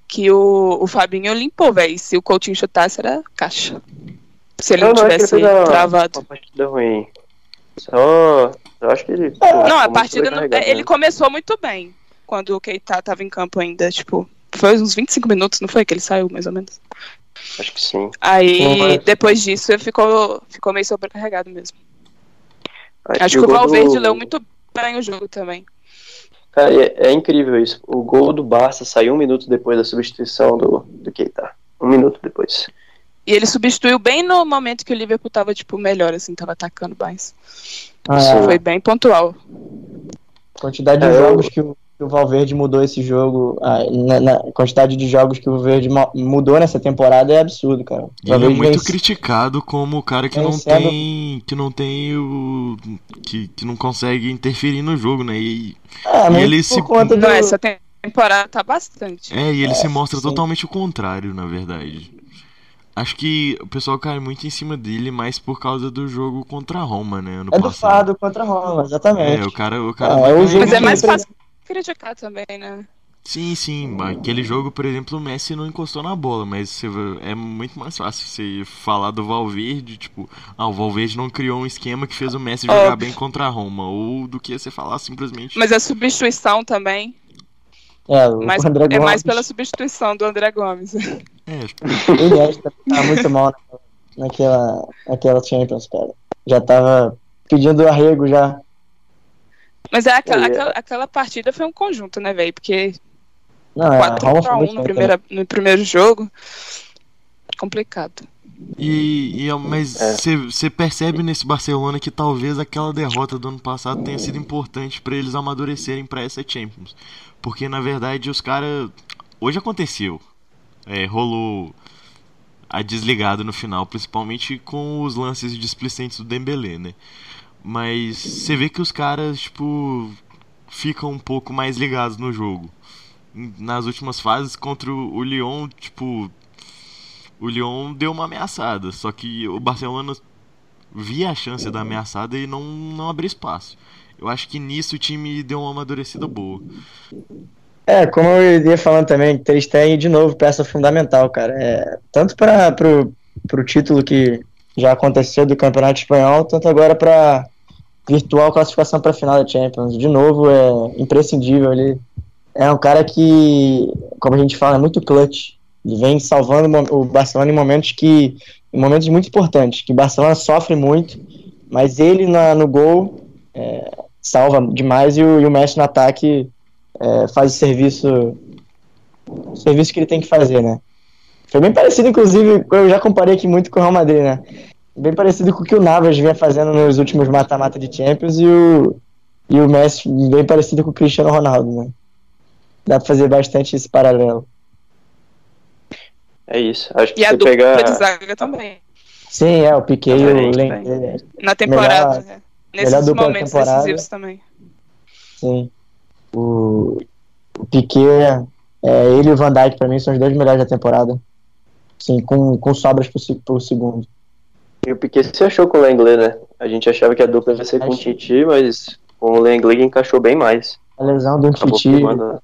E: que o, o Fabinho limpou, velho. Se o Coutinho chutasse, era caixa. Se ele não,
B: que
E: tivesse
B: fez uma-
E: travado.
B: Uma partida ruim. Só. Eu acho que ele. pô,
E: Não, a partida. não-
B: sobrecarregado,
E: ele
B: né?
E: começou muito bem quando o Keita tava em campo ainda. Tipo, foi uns 25 minutos, não foi? Que ele saiu, mais ou menos.
B: Acho que sim.
E: Aí, depois disso, ele ficou, ficou meio sobrecarregado mesmo.
B: Aí,
E: Acho
B: e
E: que o Valverde
B: do-
E: leu muito bem o jogo também.
B: Cara, é, é incrível isso. O gol do Barça saiu um minuto depois da substituição do, do Keita. Um minuto depois.
E: E ele substituiu bem no momento que o Liverpool tava, tipo, melhor, assim, tava atacando mais.
D: Ah,
B: Sim.
E: Foi bem pontual.
D: quantidade de
B: É, eu-
D: jogos que o, que o Valverde mudou esse jogo, ah, na, na quantidade de jogos que o Valverde mudou nessa temporada é absurdo, cara.
C: E ele é muito
D: vem-
C: criticado como o cara que não tem. que não tem o. Que, que não consegue interferir no jogo, né? E,
D: É, muito
C: ele
D: por
C: se-
D: conta do...
E: Não, essa temporada tá bastante.
C: é, e ele se mostra
D: sim.
C: totalmente o contrário, na verdade. Acho que o pessoal cai muito em cima dele, mais por causa do jogo contra a Roma, né? Ano
D: É do
C: passado.
D: Fado contra a Roma, exatamente.
C: É, o cara, o cara
D: É, é o jogo
E: Mas é mais fácil criticar também, né?
C: Sim, sim, mas aquele jogo, por exemplo, o Messi não encostou na bola, mas você é muito mais fácil você falar do Valverde, tipo, ah, o Valverde não criou um esquema que fez o Messi jogar
E: Óbvio.
C: bem contra a Roma, ou do que você falar simplesmente.
E: Mas a substituição também.
D: É, o
E: Mas
D: André
E: é
D: Gomes,
E: mais pela substituição do André Gomes.
C: É,
D: o Iniesta tá muito mal na- naquela, naquela Champions, cara. Já tava pedindo arrego já.
E: Mas é aquela,
B: É.
E: aquela, aquela partida foi um conjunto, né, velho? Porque
D: Não, é, a
E: 4
D: Roma
E: x
D: foi
E: 1
D: muito
E: no, primeira, no primeiro jogo. Complicado.
C: e, e é- mas
B: É.
C: você percebe nesse Barcelona que talvez aquela derrota do ano passado tenha sido importante pra eles amadurecerem pra essa Champions, porque na verdade os caras hoje aconteceu, é, rolou a desligada no final, principalmente com os lances displicentes do Dembélé, né? Mas você vê que os caras, tipo, ficam um pouco mais ligados no jogo. Nas últimas fases contra o Lyon, tipo, o Lyon deu uma ameaçada, só que o Barcelona via a chance da ameaçada e não, não abriu espaço. Eu acho que nisso o time deu uma amadurecida boa.
D: É, como eu ia falando também, eles têm, de novo, peça fundamental, cara. É, tanto para pro, pro título que já aconteceu do Campeonato Espanhol, tanto agora para virtual classificação para a final da Champions. De novo, é imprescindível. Ele é um cara que, como a gente fala, é muito clutch. Ele vem salvando o Barcelona em momentos que em momentos muito importantes, que o Barcelona sofre muito, mas ele na, no gol é, salva demais e o, e o Messi no ataque é, faz o serviço o serviço que ele tem que fazer, né? Foi bem parecido, inclusive, eu já comparei aqui muito com o Real Madrid, né? Bem parecido com o que o Navas vinha fazendo nos últimos mata-mata de Champions e o, e o Messi bem parecido com o Cristiano Ronaldo, né? Dá pra fazer bastante esse paralelo.
B: É isso. Acho que
E: E a dupla
B: pegar.
E: de zaga também.
D: Sim, é, o Piquet e o Len-
B: também.
D: é,
E: Na temporada.
D: Melhor-
E: né? Nesses momentos
D: temporada.
E: decisivos também.
D: Sim. O, o Piquet, é, ele e o Van Dijk, pra mim, são os dois melhores da temporada. Sim, com, com sobras pro, pro segundo.
B: E o Piquet se achou com o Lenglet, né? A gente achava que a dupla ia ser com o Titi, mas com o Lenglet encaixou bem mais.
D: A lesão do
B: Acabou
D: Titi
B: firmando-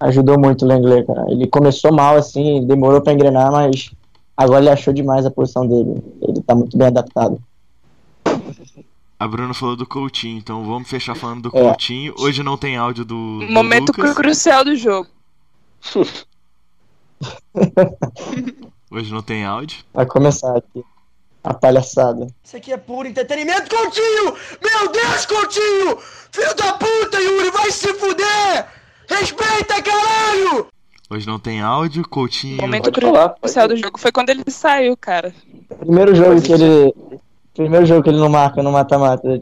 D: ajudou muito o Lenglet, cara. Ele começou mal, assim, demorou pra engrenar, mas agora ele achou demais a posição dele. Ele tá muito bem adaptado.
C: A Bruna falou do Coutinho, então vamos fechar falando do
D: É.
C: Coutinho. Hoje não tem áudio do, do
E: Momento
C: Lucas.
E: crucial do jogo.
C: Hoje não tem áudio.
D: Vai começar aqui. A palhaçada.
F: Isso aqui é puro entretenimento, Coutinho! Meu Deus, Coutinho! Filho da puta, Yuri, vai se fuder! Respeita, caralho!
C: Hoje não tem áudio, Coutinho.
E: Momento
B: falar, pode
E: crucial do jogo foi quando ele saiu, cara.
D: Primeiro jogo que ele. Primeiro jogo que ele não marca no mata-mata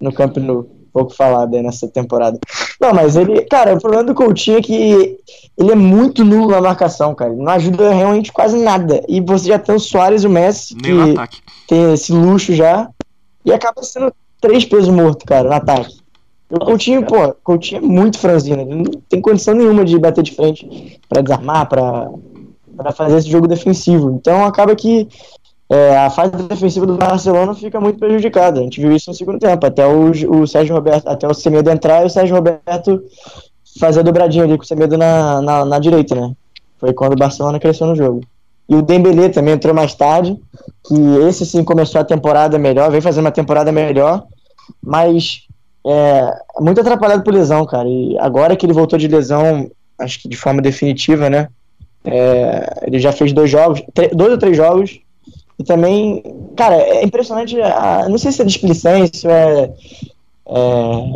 D: no Camp Nou. Pouco falado aí nessa temporada. Não, mas ele. Cara, o problema do Coutinho é que ele é muito nulo na marcação, cara. Ele não ajuda realmente quase nada. E você já tem o Soares e o Messi,
C: Nem
D: que tem esse luxo já. E acaba sendo três pesos mortos, cara, no ataque. O Coutinho, pô, Coutinho é muito franzino. Ele não tem condição nenhuma de bater de frente pra desarmar, pra, pra fazer esse jogo defensivo. Então acaba que é, a fase defensiva do Barcelona fica muito prejudicada. A gente viu isso no segundo tempo. Até o, o Sérgio Roberto, até o Semedo entrar e o Sérgio Roberto fazer a dobradinha ali com o Semedo na, na, na direita, né? Foi quando o Barcelona cresceu no jogo. E o Dembélé também entrou mais tarde, que esse sim começou a temporada melhor, vem fazendo uma temporada melhor, mas é muito atrapalhado por lesão, cara. E agora que ele voltou de lesão, acho que de forma definitiva, né? É, ele já fez dois jogos, dois ou três jogos, e também, cara, é impressionante. A, não sei se é displicência, é, é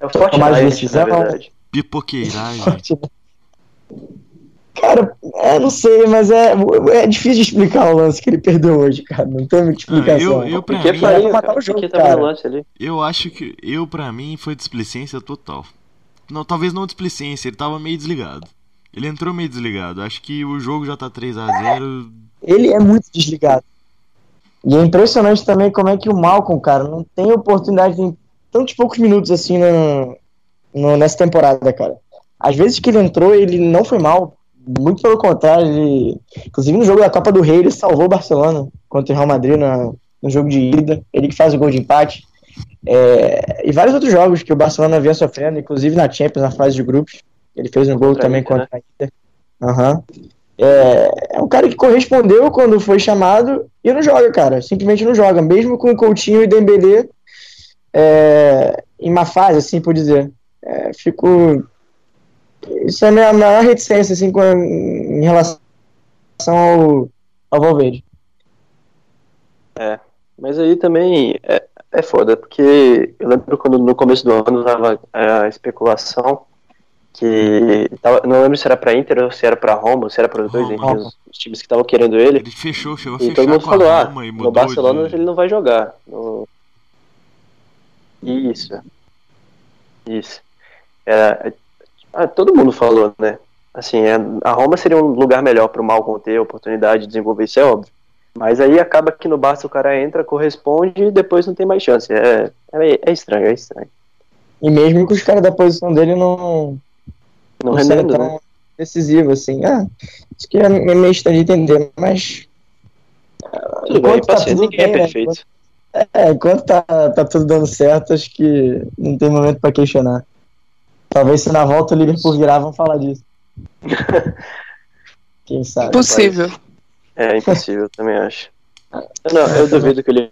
B: É o
D: Tomar
B: Fortnite,
D: decisão.
B: na verdade.
C: Pipoqueiragem.
D: Cara, é, não sei, mas é, é difícil de explicar o lance que ele perdeu hoje, cara. Não tem muita explicação.
C: eu, eu, pra
B: Porque
C: mim,
B: pra
D: pra matar o jogo, cara.
C: eu acho que. Eu, pra mim, foi displicência total. Não, talvez não displicência, ele tava meio desligado. Ele entrou meio desligado. Acho que o jogo já tá 3x0.
D: Ele é muito desligado. E é impressionante também como é que o Malcolm, cara, não tem oportunidade em tantos poucos minutos assim no, no- nessa temporada, cara. Às vezes que ele entrou, ele não foi mal. Muito pelo contrário, ele. Inclusive no jogo da Copa do Rei, ele salvou o Barcelona contra o Real Madrid na- no jogo de ida. Ele que faz o gol de empate. É, e vários outros jogos que o Barcelona vinha sofrendo, inclusive na Champions, na fase de grupos. Ele fez um gol
B: Contra
D: também
B: Inter,
D: contra a Inter. Aham. É, é um cara que correspondeu quando foi chamado e não joga, cara. Simplesmente não joga. Mesmo com o Coutinho e Dembélé é, em uma fase, assim por dizer. É, fico. Isso é a minha maior reticência, assim, com, em relação ao, ao Valverde.
B: Mas aí também é, é foda, porque eu lembro quando no começo do ano tava a especulação que tava, não lembro se era pra Inter ou se era pra Roma, ou se era para os dois, enfim, os, os times que estavam querendo ele.
C: Ele fechou, chegou a
B: E
C: fechar
B: todo mundo
C: com
B: falou,
C: a
B: ah, no Barcelona
C: de-
B: ele não vai jogar. No... Isso. Isso. Era, ah, todo mundo falou, né? Assim, é, a Roma seria um lugar melhor para o Malcom ter a oportunidade de desenvolver, isso é óbvio. Mas aí acaba que no Barça o cara entra, corresponde e depois não tem mais chance. É, é, é estranho, é estranho.
D: E mesmo que os caras da posição dele não,
B: Não rendendo,
D: tão
B: né?
D: decisivo, assim. Ah, isso que é meio estranho de entender, mas.
B: Tudo bem,
D: tá
B: paciência, ninguém é
D: bem, né?
B: perfeito.
D: É, enquanto tá, tá tudo dando certo, acho que não tem momento pra questionar. Talvez se na volta o Liverpool virar, vão falar disso. Quem sabe?
E: Impossível.
B: É impossível, também acho. Não, eu duvido que ele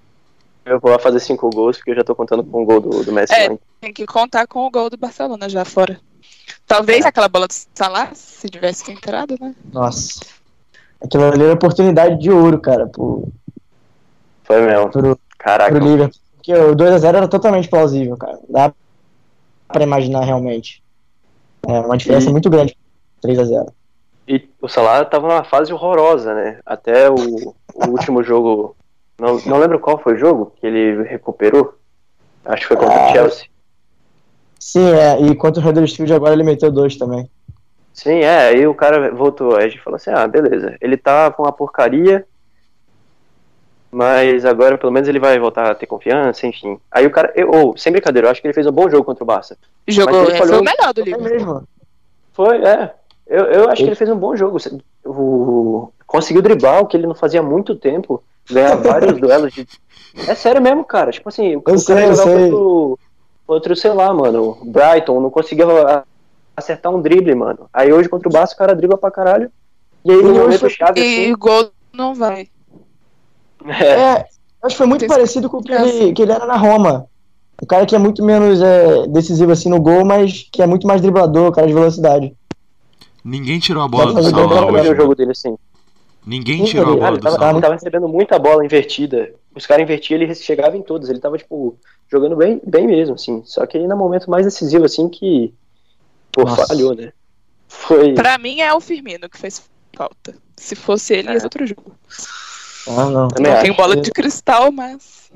B: eu vou fazer cinco gols, porque eu já tô contando com o gol do, do Messi.
E: É. Tem que contar com o gol do Barcelona já fora. Talvez aquela bola do Salah, se tivesse entrado, né?
D: Nossa. Aquilo ali era oportunidade de ouro, cara, pro,
B: Foi mesmo.
D: pro,
B: Caraca.
D: pro Liverpool. Porque o 2x0 era totalmente plausível, cara. Dá pra imaginar realmente. É uma diferença
B: E-
D: muito grande. 3x0.
B: E o Salah tava numa fase horrorosa, né? Até o, o último jogo. Não, não lembro qual foi o jogo que ele recuperou. Acho que foi contra
D: Ah.
B: o Chelsea.
D: Sim, é. E contra o Huddersfield agora ele meteu dois também.
B: Sim, é. Aí o cara voltou. Aí a gente falou assim: ah, beleza. Ele tá com uma porcaria. Mas agora pelo menos ele vai voltar a ter confiança, enfim. Aí o cara. Eu, oh, sem brincadeira, eu acho que ele fez um bom jogo contra o Barça.
E: Jogou, é,
B: falhou-
E: foi o melhor do Liverpool.
D: mesmo.
B: Foi, é. Eu, eu acho que ele fez um bom jogo. O, conseguiu driblar o que ele não fazia há muito tempo. Ganhar vários duelos de. É sério mesmo, cara. Tipo assim, o
D: Eu
B: o
D: sei,
B: cara
D: eu
B: jogava
D: sei.
B: contra o- contra o, sei lá, mano, o Brighton, não conseguia acertar um drible, mano. Aí hoje contra o Barça o cara dribla pra caralho. E aí no
D: E
B: momento chave
E: E
B: assim.
E: o gol não vai.
B: É,
D: É, acho que foi muito parecido com o que ele, que ele era na Roma. O cara que é muito menos é, decisivo assim no gol, mas que é muito mais driblador, cara de velocidade.
C: Ninguém tirou a bola do Salah hoje.
B: o jogo dele assim.
C: Ninguém
D: Sim,
C: tirou a
D: ele-
C: bola
B: ele
C: do
B: tava,
C: Salah.
B: ele tava recebendo muita bola invertida. Os caras invertiam, ele chegava em todos. Ele tava, tipo, jogando bem, bem mesmo, assim. Só que aí no momento mais decisivo, assim, que. Pô,
D: Nossa.
B: falhou, né? Foi.
E: Pra mim é o Firmino que fez falta. Se fosse ele, ia ser outro jogo.
D: Ah, não.
B: Também
E: Não tem bola de cristal, mas.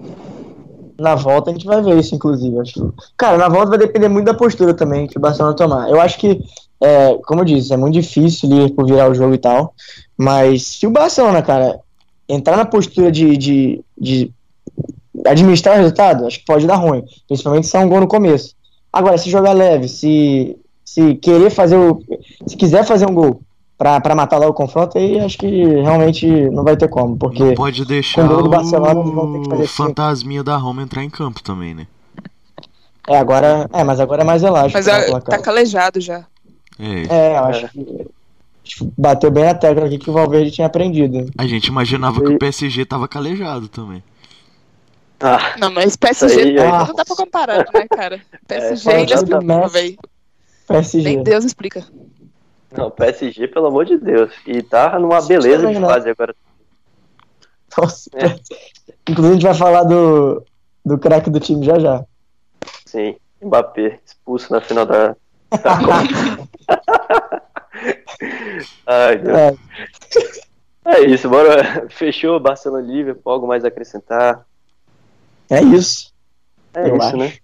D: Na volta a gente vai ver isso, inclusive. Acho. Cara, na volta vai depender muito da postura também que o Barcelona tomar. Eu acho que, é, como eu disse, é muito difícil o Liverpool virar o jogo e tal. Mas se o Barcelona, cara, entrar na postura de, de, de administrar o resultado, acho que pode dar ruim. Principalmente se é um gol no começo. Agora, se jogar leve, se, se querer fazer o. Se quiser fazer um gol pra, pra matar lá o confronto, aí acho que realmente não vai ter como. Porque.
C: Não pode deixar
D: com o gol do Barcelona, vão ter que fazer
C: o
D: assim.
C: fantasminha da Roma entrar em campo também, né?
D: É, agora. É, mas agora é mais elástico.
E: Mas
D: né,
E: é, tá calejado já.
C: É,
D: É, eu acho que que bateu bem na tecla aqui que o Valverde tinha aprendido.
C: a gente imaginava que o PSG tava calejado também.
B: Ah,
E: Não, mas PSG
B: aí,
E: não
D: aí.
E: dá pra comparar, né, cara? PSG
B: É,
E: ainda explica, velho.
D: PSG.
E: Nem Deus explica.
B: não, PSG, pelo amor de Deus. E tá numa beleza de fase agora.
D: Nossa.
B: É.
D: Inclusive a gente vai falar do, do craque do time já já.
B: Sim. Mbappé, expulso na final da, Tá bom. Ai, Deus.
D: É,
B: É isso, bora. Fechou Barcelona e Liverpool, algo mais a acrescentar?
D: é isso.
B: É
D: Eu
B: isso,
D: acho.
B: né?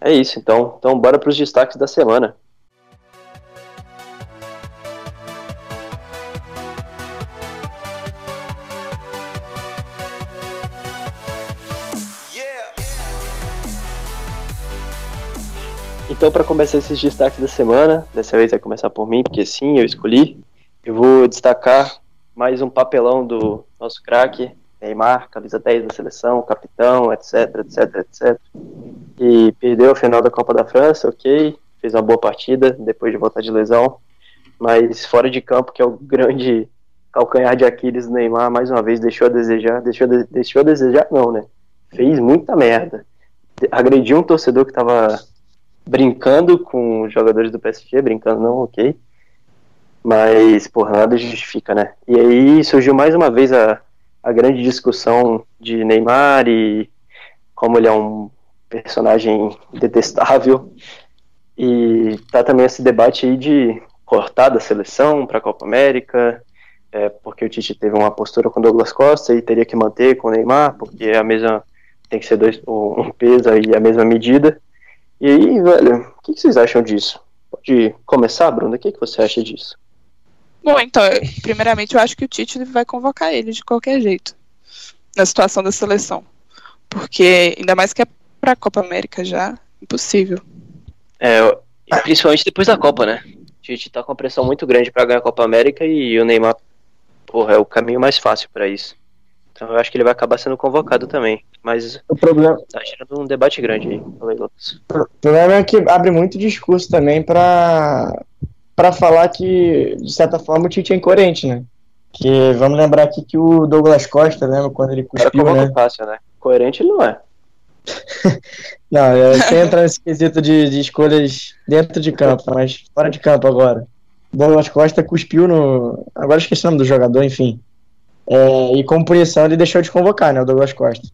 B: É isso, então. Então, bora para os destaques da semana. Então, para começar esses destaques da semana, dessa vez vai começar por mim, porque sim, eu escolhi. Eu vou destacar mais um papelão do nosso craque, Neymar, camisa 10 da seleção, capitão, etc, etc, etc. E perdeu a final da Copa da França, ok, fez uma boa partida depois de voltar de lesão, mas fora de campo, que é o grande calcanhar de Aquiles do Neymar, mais uma vez deixou a desejar, deixou, de- deixou a desejar não, né? Fez muita merda. Agrediu um torcedor que tava brincando com os jogadores do PSG, brincando não, ok. Mas, porra, nada justifica, né? E aí surgiu mais uma vez a, a grande discussão de Neymar e como ele é um personagem detestável. E tá também esse debate aí de cortar da seleção para a Copa América, é, porque o Tite teve uma postura com Douglas Costa e teria que manter com o Neymar, porque é a mesma tem que ser dois, um peso e a mesma medida. E aí, velho, o que, que vocês acham disso? Pode começar, Bruna? O que, que você acha disso?
E: Bom, então, primeiramente eu acho que o Tite vai convocar ele de qualquer jeito. Na situação da seleção. Porque, ainda mais que é pra Copa América já, impossível.
B: É, principalmente depois da Copa, né? A gente tá com uma pressão muito grande para ganhar a Copa América e o Neymar, porra, é o caminho mais fácil para isso. Então eu acho que ele vai acabar sendo convocado também. Mas
D: O problema,
B: tá gerando um debate grande aí.
D: O problema é que abre muito discurso também pra, pra falar que, de certa forma, o Tite é incoerente, né? Que vamos lembrar aqui que o Douglas Costa, lembra quando ele cuspiu, né?
B: fácil, né? Coerente ele não é.
D: Não, é, sem entrar nesse quesito de, de escolhas dentro de campo, mas fora de campo agora. Douglas Costa cuspiu no. Agora esqueci o nome do jogador, enfim. É, e como punição ele deixou de convocar, né? O Douglas Costa.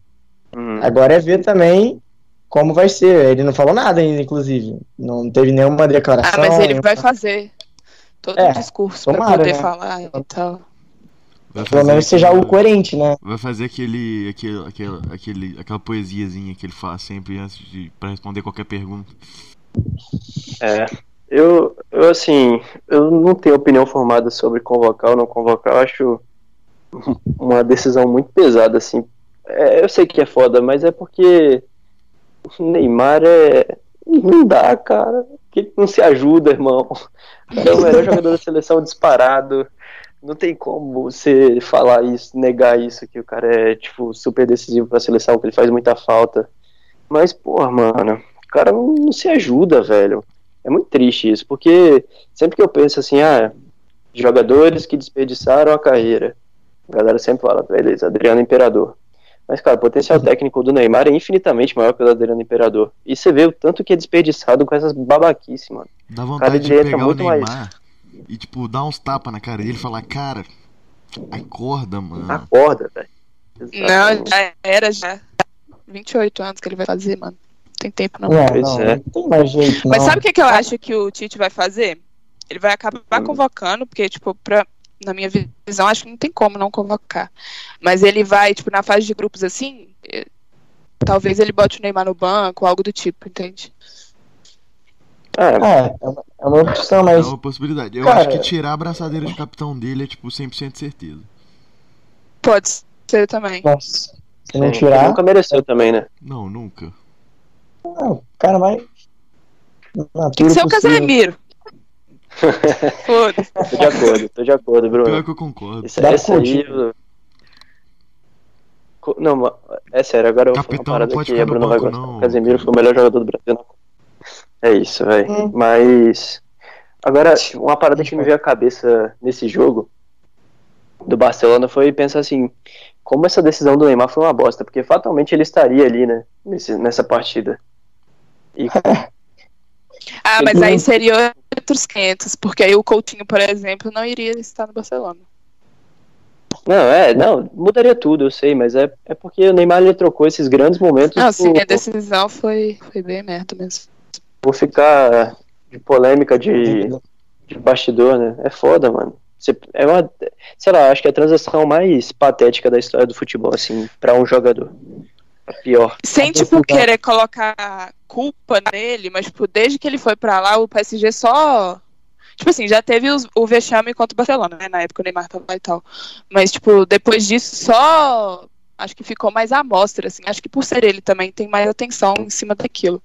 B: Uhum.
D: Agora é ver também como vai ser. Ele não falou nada ainda, inclusive. Não teve nenhuma declaração.
E: Ah, mas ele
D: nenhuma-
E: vai fazer todo
D: É,
E: o discurso pra
D: tomara,
E: poder
D: né?
E: falar e tal.
C: Vai
D: Pelo menos seja
C: aquele-
D: algo coerente, né?
C: Vai fazer aquele, aquele, aquele, aquele, aquela poesiazinha que ele faz sempre antes de para responder qualquer pergunta.
B: É. Eu, eu, assim, eu não tenho opinião formada sobre convocar ou não convocar. Eu acho uma decisão muito pesada, assim. É, eu sei que é foda, mas é porque Neymar é. Não dá, cara. Que não se ajuda, irmão. É o melhor jogador da seleção disparado. Não tem como você falar isso, negar isso, que o cara é, tipo, super decisivo pra seleção, que ele faz muita falta. Mas, porra, mano, o cara não, não se ajuda, velho. É muito triste isso, porque sempre que eu penso assim, ah, jogadores que desperdiçaram a carreira, a galera sempre fala, beleza, Adriano Imperador. Mas, cara, o potencial técnico do Neymar é infinitamente maior que o do Adriano Imperador. E você vê o tanto que é desperdiçado com essas babaquices, mano.
C: Dá vontade de pegar o
B: muito mais-
C: Neymar e, tipo, dar uns tapas na cara dele e falar, cara, acorda, mano.
B: Acorda, velho.
E: Não, já era já. 28 anos que ele vai fazer, mano. Não tem tempo não.
D: Não,
B: Pois
D: não,
B: é.
D: não tem mais jeito.
E: Mas
D: não.
E: sabe o que, que eu acho que o Tite vai fazer? Ele vai acabar
B: Hum.
E: convocando, porque, tipo, pra, na minha visão, acho que não tem como não convocar. Mas ele vai, tipo, na fase de grupos assim, eh, talvez ele bote o Neymar no banco, algo do tipo, entende?
D: É, é uma, é uma opção,
C: É
D: mas
C: uma possibilidade. Eu
D: Cara-
C: acho que tirar a abraçadeira de capitão dele é, tipo, 100% certeza.
E: Pode ser também.
D: nossa, se não tirar,
B: Nunca mereceu também, né?
C: Não, nunca.
D: não, o cara vai. Na
E: Tem que ser o Casemiro. Foda-se.
B: Tô de acordo, tô de acordo, Bruno.
C: Pior que eu concordo.
B: Esse,
D: Dá
B: essa aí. Não, é sério, agora eu vou falar uma
C: Capitão,
B: parada que
C: ficar
B: a
C: no
B: Bruna vai gostar.
C: não.
B: Casemiro foi o melhor jogador do Brasil. Não. É isso, velho.
D: Hum.
B: Mas. Agora, uma parada que me veio à cabeça nesse jogo do Barcelona foi pensar assim: como essa decisão do Neymar foi uma bosta, porque fatalmente ele estaria ali, né? Nesse, nessa partida. E
E: Ah, mas aí seria outros 500, porque aí o Coutinho, por exemplo, não iria estar no Barcelona.
B: Não, é, não, mudaria tudo, eu sei, mas é, é porque o Neymar ele trocou esses grandes momentos.
E: Não, sim,
B: por-
E: a decisão foi, foi bem merda mesmo.
B: vou ficar de polêmica de, de bastidor, né? É foda, mano. Você- É uma, sei lá, acho que é a transação mais patética da história do futebol, assim, pra um jogador. A pior.
E: Sem,
D: A
E: tipo, querer colocar culpa nele, mas, tipo, desde que ele foi pra lá, o PSG só. Tipo assim, já teve os- o vexame contra o Barcelona, né? Na época o Neymar tava lá e tal. Mas, tipo, depois disso, só. Acho que ficou mais à mostra, assim. Acho que por ser ele também tem mais atenção em cima daquilo.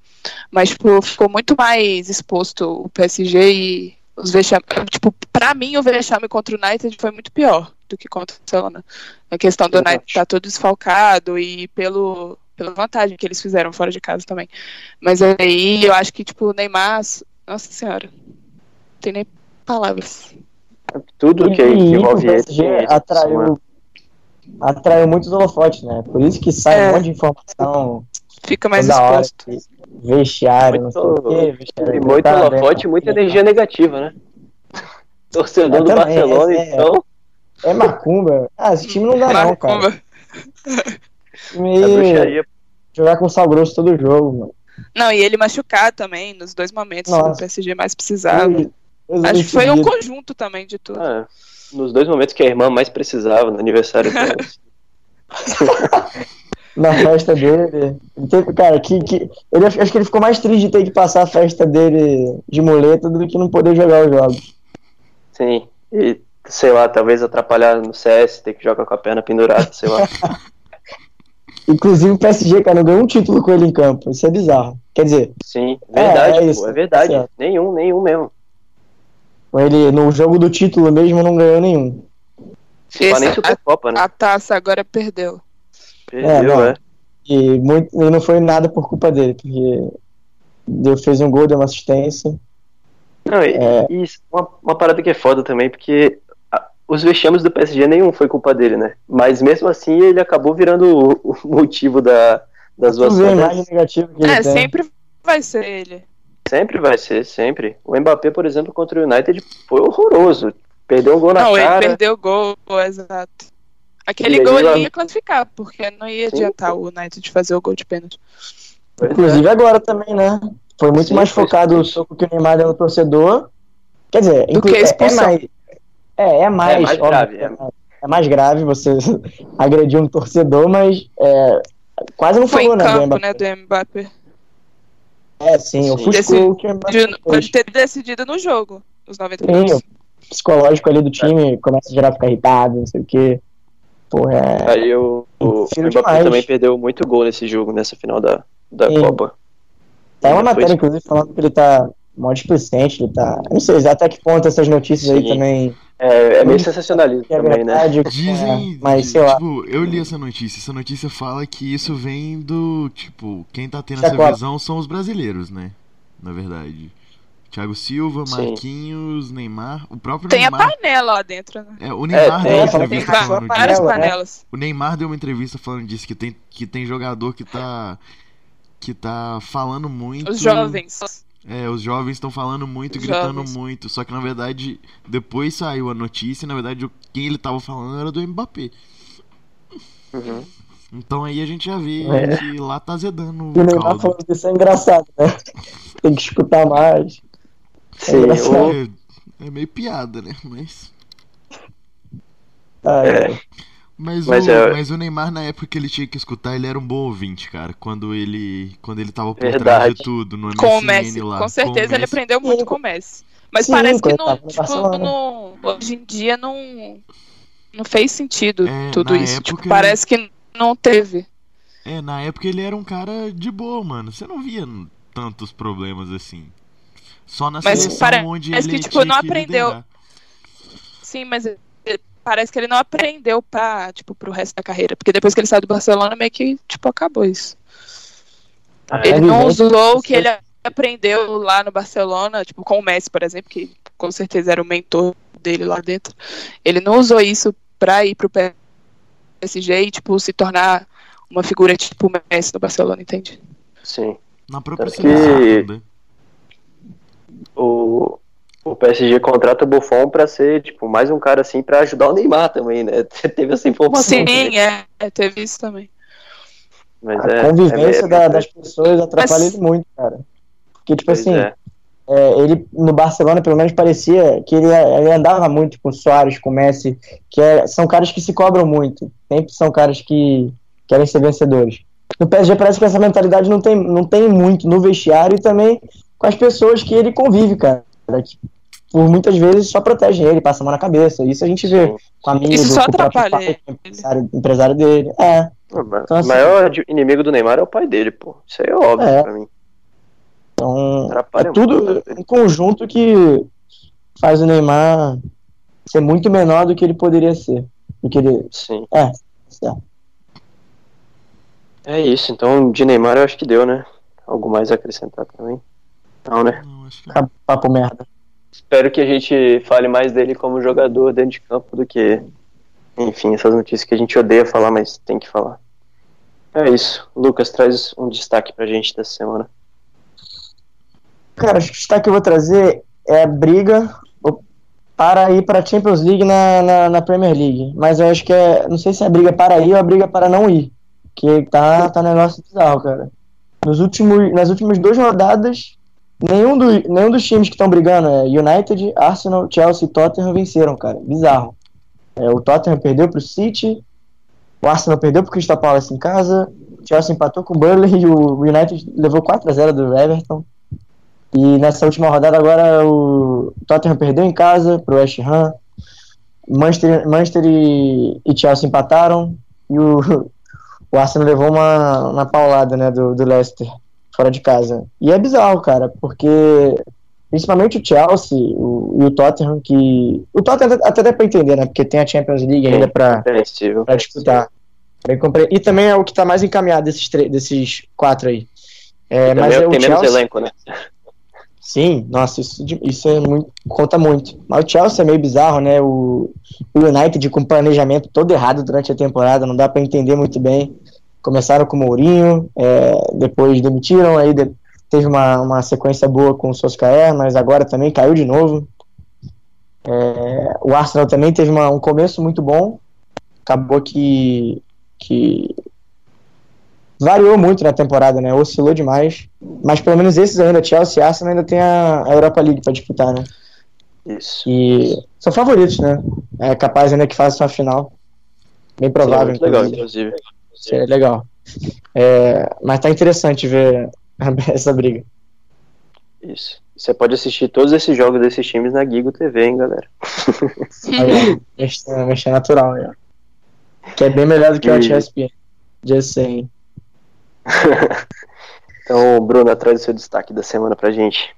E: Mas, tipo, ficou muito mais exposto o PSG e os vexames. Tipo, pra mim, o vexame contra o United foi muito pior do que contra o Barcelona. A questão do United
B: acho.
E: tá todo desfalcado e pelo, pela vantagem que eles fizeram fora de casa também. Mas aí eu acho que, tipo, o Neymar. Nossa senhora. Não tem nem palavras.
B: Tudo que, que envolve
D: o
B: ele.
D: PSG
B: tem isso, mano.
D: atraiu, atraiu muitos holofotes, né? Por isso que sai
E: É.
D: um monte de informação
E: Fica mais
D: toda hora. Vestiário, não sei o
B: Muito-
D: quê. Vestiário
B: E muito
D: tá,
B: holofote e
D: né?
B: muita energia negativa, né? Torcedor
D: É,
B: do
D: também,
B: Barcelona,
D: é-
B: então.
D: É macumba. Ah, esse time não dá não, cara.
E: Macumba.
D: Time
B: É
D: jogar com sal grosso todo jogo, mano.
E: Não, e ele machucar também nos dois momentos que o
D: Nossa.
E: PSG mais precisava. Acho que foi um conjunto também de tudo.
B: Ah, nos dois momentos que a irmã mais precisava, no aniversário dela.
D: na festa dele. Ele teve- cara, que, que, ele, acho que ele ficou mais triste de ter que passar a festa dele de muleta do que não poder jogar os jogos.
B: Sim. E, sei lá, talvez atrapalhar no CS, ter que jogar com a perna pendurada, sei lá.
D: Inclusive o PSG, cara, não ganhou um título com ele em campo. Isso é bizarro. Quer dizer,
B: Sim,
D: É,
B: verdade,
D: é
B: pô,
D: isso.
B: é verdade.
D: Certo.
B: Nenhum, nenhum mesmo.
D: ele no jogo do título mesmo não ganhou nenhum.
E: Esse-
B: Supercopa, né?
E: A taça agora perdeu.
B: Perdeu,
D: não.
B: é.
D: E, muito, e não foi nada por culpa dele, porque deu, fez um gol, deu uma assistência.
B: Não, e,
D: É.
B: e isso, uma, uma parada que é foda também, porque a- os vexames do PSG nenhum foi culpa dele, né? Mas mesmo assim ele acabou virando o, o motivo da,
D: negativa que ele
E: É,
D: tem.
E: sempre vai ser ele.
B: Sempre vai ser, sempre. O Mbappé, por exemplo, contra o United foi horroroso. Perdeu um gol na
E: não,
B: cara.
E: ele perdeu o gol, exato. Aquele gol ele ia classificar, porque não ia
B: Sim,
E: adiantar o United fazer o gol de pênalti.
B: É.
D: Inclusive agora também, né? Foi muito
B: Sim,
D: mais
B: foi
D: focado o soco que o Neymar deu no torcedor. Quer dizer,
E: Do
D: inclu-
E: que a
D: é- é,
E: expulsão.
D: mais. É, é mais,
B: mais
D: óbvio,
B: grave,
D: é, é mais grave você agredir um torcedor, mas é, quase não
E: Foi
D: falou,
E: em
D: né, do
E: campo,
D: Mbappé.
E: né, do Mbappé.
D: É, sim,
B: Sim.
D: ofuscou o que o Mbappé.
E: Pode ter decidido no jogo, os 90
D: Sim,
E: minutos.
D: o psicológico ali do time começa a gerar ficar irritado, não sei o quê. Porra, é.
B: Aí o, o, Mbappé
D: demais.
B: também perdeu muito gol nesse jogo, nessa final da, da. Copa.
D: Tá uma matéria, inclusive, falando que ele tá mó displicente, ele tá. Eu não sei até que ponto essas notícias aí
B: Sim.
D: também.
B: É, é meio sensacionalismo
D: é
B: também, né?
D: verdade,
C: Dizem.
D: é, mas sei lá.
C: Tipo, eu li essa notícia. Essa notícia fala que isso vem do. Tipo, quem tá tendo essa
D: claro.
C: visão são os brasileiros, né? Na verdade. Thiago Silva,
B: Sim.
C: Marquinhos, Neymar. O próprio
E: Tem a
C: Neymar.
E: panela lá dentro, né?
C: É, o Neymar
B: tem,
C: deu uma
B: tem,
C: entrevista
D: tem
C: falando
D: várias
C: disso.
D: né?
E: panelas.
C: O Neymar deu uma entrevista falando disso, que tem, que tem jogador que tá. que tá falando muito.
E: Os jovens.
C: É, os jovens estão falando muito,
E: Os
C: gritando
E: jovens.
C: muito. Só que na verdade, depois saiu a notícia e na verdade quem ele tava falando era do Mbappé.
B: Uhum.
C: Então aí a gente já vê
D: É.
C: que lá tá zedando
D: E o
C: o
D: Neymar falando isso é engraçado, né? Tem que escutar mais.
B: Sim,
D: engraçado.
B: o,
C: É, é meio piada, né? Mas,
D: Ah,
B: É.
C: mas,
B: Mas
C: o,
B: é-
C: mas o Neymar, na época que ele tinha que escutar, ele era um bom ouvinte, cara. Quando ele, quando ele tava por trás
B: Verdade.
C: de tudo, no
E: Com o
C: MSN
E: Messi.
C: lá.
E: Com certeza
C: o
E: ele aprendeu muito
D: Sim.
E: com o Messi. Mas
D: Sim,
E: parece que não,
D: no
E: tipo, não, hoje em dia não, não fez sentido
C: É,
E: tudo isso.
C: época
E: Tipo,
C: ele-
E: parece que não teve.
C: É, na época ele era um cara de boa, mano. Você não via tantos problemas assim. Só na
E: Mas
C: seleção
E: parece
C: onde
E: que,
C: ele
E: tipo,
C: tinha
E: não
C: que
E: aprendeu.
C: liderar.
E: Sim, mas parece que ele não aprendeu pra, tipo, pro resto da carreira. Porque depois que ele saiu do Barcelona, meio que, tipo, acabou isso.
B: É,
E: Ele não
D: vivência-
E: usou o que ele aprendeu lá no Barcelona, tipo, com o Messi, por exemplo, que com certeza era o mentor dele lá dentro. Ele não usou isso pra ir pro PSG e, tipo, se tornar uma figura tipo o Messi no Barcelona, entende?
B: sim.
C: Na própria
B: Tanto
C: seleção,
B: que-
C: né?
B: O, o PSG contrata o Buffon pra ser, tipo, mais um cara assim pra ajudar o Neymar também, né? Teve essa informação.
E: Sim,
B: também.
E: é, é, teve isso também.
B: Mas
D: A
B: é,
D: convivência
B: é-
D: da- das pessoas atrapalha
E: Mas-
D: ele muito, cara. Porque, tipo
B: Pois
D: assim,
B: é.
D: é, ele no Barcelona, pelo menos, parecia que ele, ele andava muito com o Soares, com o Messi, que é- são caras que se cobram muito. Sempre são caras que querem ser vencedores. No PSG parece que essa mentalidade não tem, não tem muito no vestiário e também com as pessoas que ele convive, cara. Que por muitas vezes só protegem ele, passam a mão na cabeça. Isso a gente vê com amigo,
E: Isso só
D: com o
E: atrapalha
D: pai,
E: ele.
D: com o empresário, empresário dele. É,
B: O ma-
D: Então, assim-
B: maior de- inimigo do Neymar é o pai dele, pô. Isso aí é óbvio
D: É.
B: pra mim.
D: então
B: Atrapalha
D: é tudo um conjunto que faz o Neymar ser muito menor do que ele poderia ser. Do que ele.
B: Sim.
D: É, certo.
B: É isso, então de Neymar eu acho que deu, né? Algo mais a acrescentar também? Não, né?
C: Não, acho que
D: Papo- Papo merda.
B: Espero que a gente fale mais dele como jogador dentro de campo do que, enfim, essas notícias que a gente odeia falar, mas tem que falar. É isso. Lucas, traz um destaque pra gente dessa semana.
D: Cara, acho que o destaque que eu vou trazer é a briga para ir para a Champions League na, na, na Premier League. Mas eu acho que é. Não sei se é a briga para ir ou a briga para não ir. Que tá, tá um negócio bizarro, cara. Nos últimos, nas últimas duas rodadas, nenhum, do, nenhum dos times que estão brigando, é United, Arsenal, Chelsea e Tottenham venceram, cara. Bizarro. É, o Tottenham perdeu pro City, o Arsenal perdeu pro Crystal Palace em casa, o Chelsea empatou com o Burnley e o United levou 4 a 0 do Everton. E nessa última rodada agora o Tottenham perdeu em casa pro West Ham. Manchester, Manchester e, e Chelsea empataram. E o, o Arsenal levou uma, uma paulada né, do, do Leicester fora de casa. E é bizarro, cara, porque principalmente o Chelsea o, e o Tottenham, que. O Tottenham até- dá pra entender, né? Porque tem a Champions League ainda pra,
B: Compreensível.
D: pra disputar. Bem compre- E também é o que tá mais encaminhado desses, desses quatro aí. É, mas
B: é
D: é
B: o que tem menos
D: Chelsea,
B: elenco, né?
D: Sim, nossa, isso, isso é muito, conta muito. Mas o Chelsea é meio bizarro, né? O, o United com planejamento todo errado durante a temporada, não dá pra entender muito bem. Começaram com o Mourinho, é, depois demitiram, aí de- teve uma, uma sequência boa com o Soscaer, mas agora também caiu de novo. É, o Arsenal também teve uma- um começo muito bom, acabou que, que variou muito na temporada, né? Oscilou demais. Mas pelo menos esses ainda, Chelsea e Arsenal ainda tem a, a Europa League pra disputar, né?
B: Isso.
D: E são favoritos, né? É capaz ainda que façam a final. Bem provável,
B: legal,
D: inclusive. Seria legal. É, mas tá interessante ver essa briga.
B: Isso. Você pode assistir todos esses jogos desses times na Gigo TV, hein, galera?
D: Aí, ó, mexer, natural aí, ó. Que é bem melhor do que o
B: E-
D: ESPN. Just saying.
B: Então, Bruno, traz o seu destaque da semana pra gente.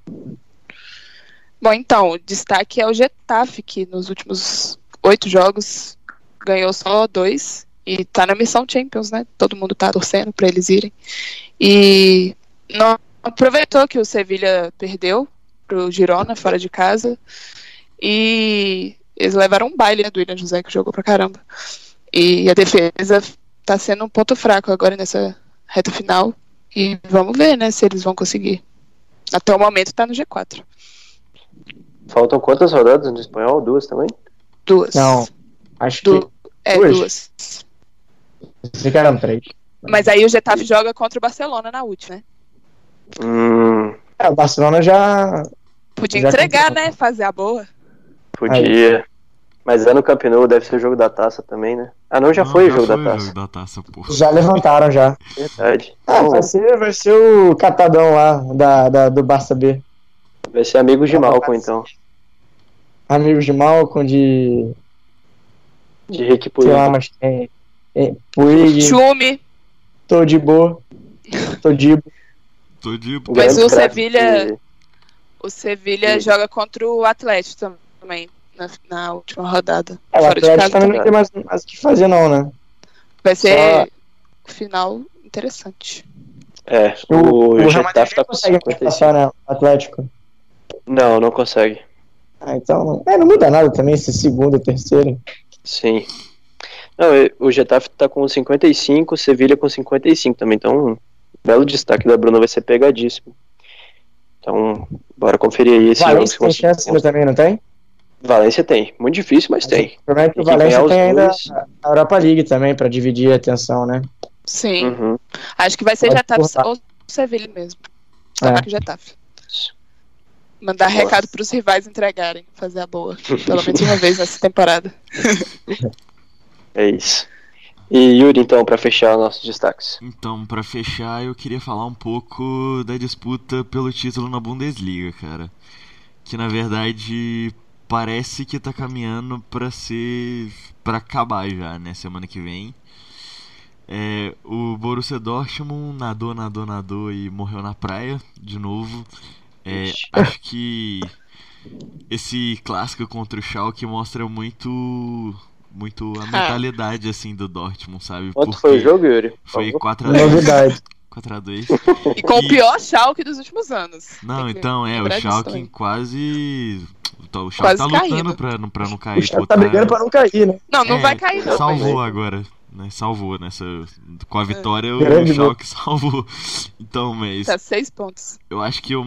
E: Bom, então, o destaque é o Getafe, que nos últimos oito jogos ganhou só dois e tá na missão Champions, né? Todo mundo tá torcendo pra eles irem. E não aproveitou que o Sevilha perdeu pro Girona fora de casa e eles levaram um baile né, do William José que jogou pra caramba. E a defesa tá sendo um ponto fraco agora nessa reta final e vamos ver, né, se eles vão conseguir. Até o momento tá no G4.
B: Faltam quantas rodadas no espanhol? Duas também?
E: Duas.
D: Não, acho
E: Du-
D: que.
E: É,
D: duas?
E: duas.
D: Ficaram três.
E: Mas aí o Getafe joga contra o Barcelona na última, né?
B: Hum,
D: É, o Barcelona já.
E: Podia
D: Já
E: entregar, né? Fazer a boa.
B: podia. Mas é no Camp Nou, deve ser o jogo da taça também, né? Ah, não, já
C: Não,
B: foi o jogo
C: foi
B: da
C: o
B: taça.
C: jogo da taça, pô.
D: Já levantaram já.
B: Verdade.
D: Ah, vai ser, vai ser o catadão lá da, da, do Barça B.
B: vai ser amigos de Malcolm, então.
D: Amigos de Malcolm, de.
B: De Rick
D: Sei
B: Puig.
D: lá, mas tem. É, Puig,
E: Chume.
D: Todibo. Todibo.
C: Tô de.
B: Um
E: Mas o Sevilha- O Sevilha joga contra o Atlético também na, na última rodada.
D: É, o
E: de
D: Atlético
E: casa
D: também não tem mais, mais o que fazer, não, né?
E: Vai ser final interessante.
B: É,
D: O,
B: o,
D: o
B: Getafe tá com
D: consegue mais
B: 55.
D: passar, né? O Atlético.
B: Não, não consegue.
D: Ah, então. É, não muda nada também, esse segundo terceiro.
B: Sim. Não, o Getafe tá com 55, o Sevilha com 55 também. Então, um belo destaque da Bruna vai ser pegadíssimo. Então, bora conferir aí esse
D: Valência
B: jogo.
D: tem chance também, não tem?
B: Valência tem. Muito difícil, mas tem.
D: O problema é que o Valência
B: os
D: tem ainda
B: dois.
D: a Europa League também, pra dividir a atenção, né?
E: Sim.
B: Uhum.
E: Acho que vai ser
D: Pode
E: Getafe
D: cortar.
E: ou Sevilha mesmo.
D: É.
E: Destaque Getafe. Mandar
B: Nossa.
E: recado pros rivais entregarem, fazer a boa. Pelo menos uma vez nessa temporada.
B: É isso. E Yuri, então, pra fechar nossos destaques.
C: Então, pra fechar, eu queria falar um pouco da disputa pelo título na Bundesliga, cara. Que na verdade parece que tá caminhando pra ser pra acabar já, né, semana que vem. É, o Borussia Dortmund nadou, nadou, nadou e morreu na praia de novo. É, acho que esse clássico contra o Schalke mostra muito muito a mentalidade assim do Dortmund, sabe?
B: Quanto foi o jogo, Yuri?
C: Foi
B: favor.
C: 4 a 2
D: Novidade.
C: 4 a 2
E: E com
C: E-
E: o pior Schalke dos últimos anos.
C: Não, então é, o Schalke quase. então, O Schalke
E: Quase
C: tá lutando
E: caindo.
C: pra, não- pra não
D: O
C: cair.
D: Thiago
C: pô,
D: tá brigando pra não cair, né?
E: Não, não
C: É,
E: vai cair, não.
C: Salvou agora, né? Salvou nessa. Com a vitória, o
D: Grande
C: Schalke salvou. Então, mas
E: Tá seis pontos.
C: eu acho que o,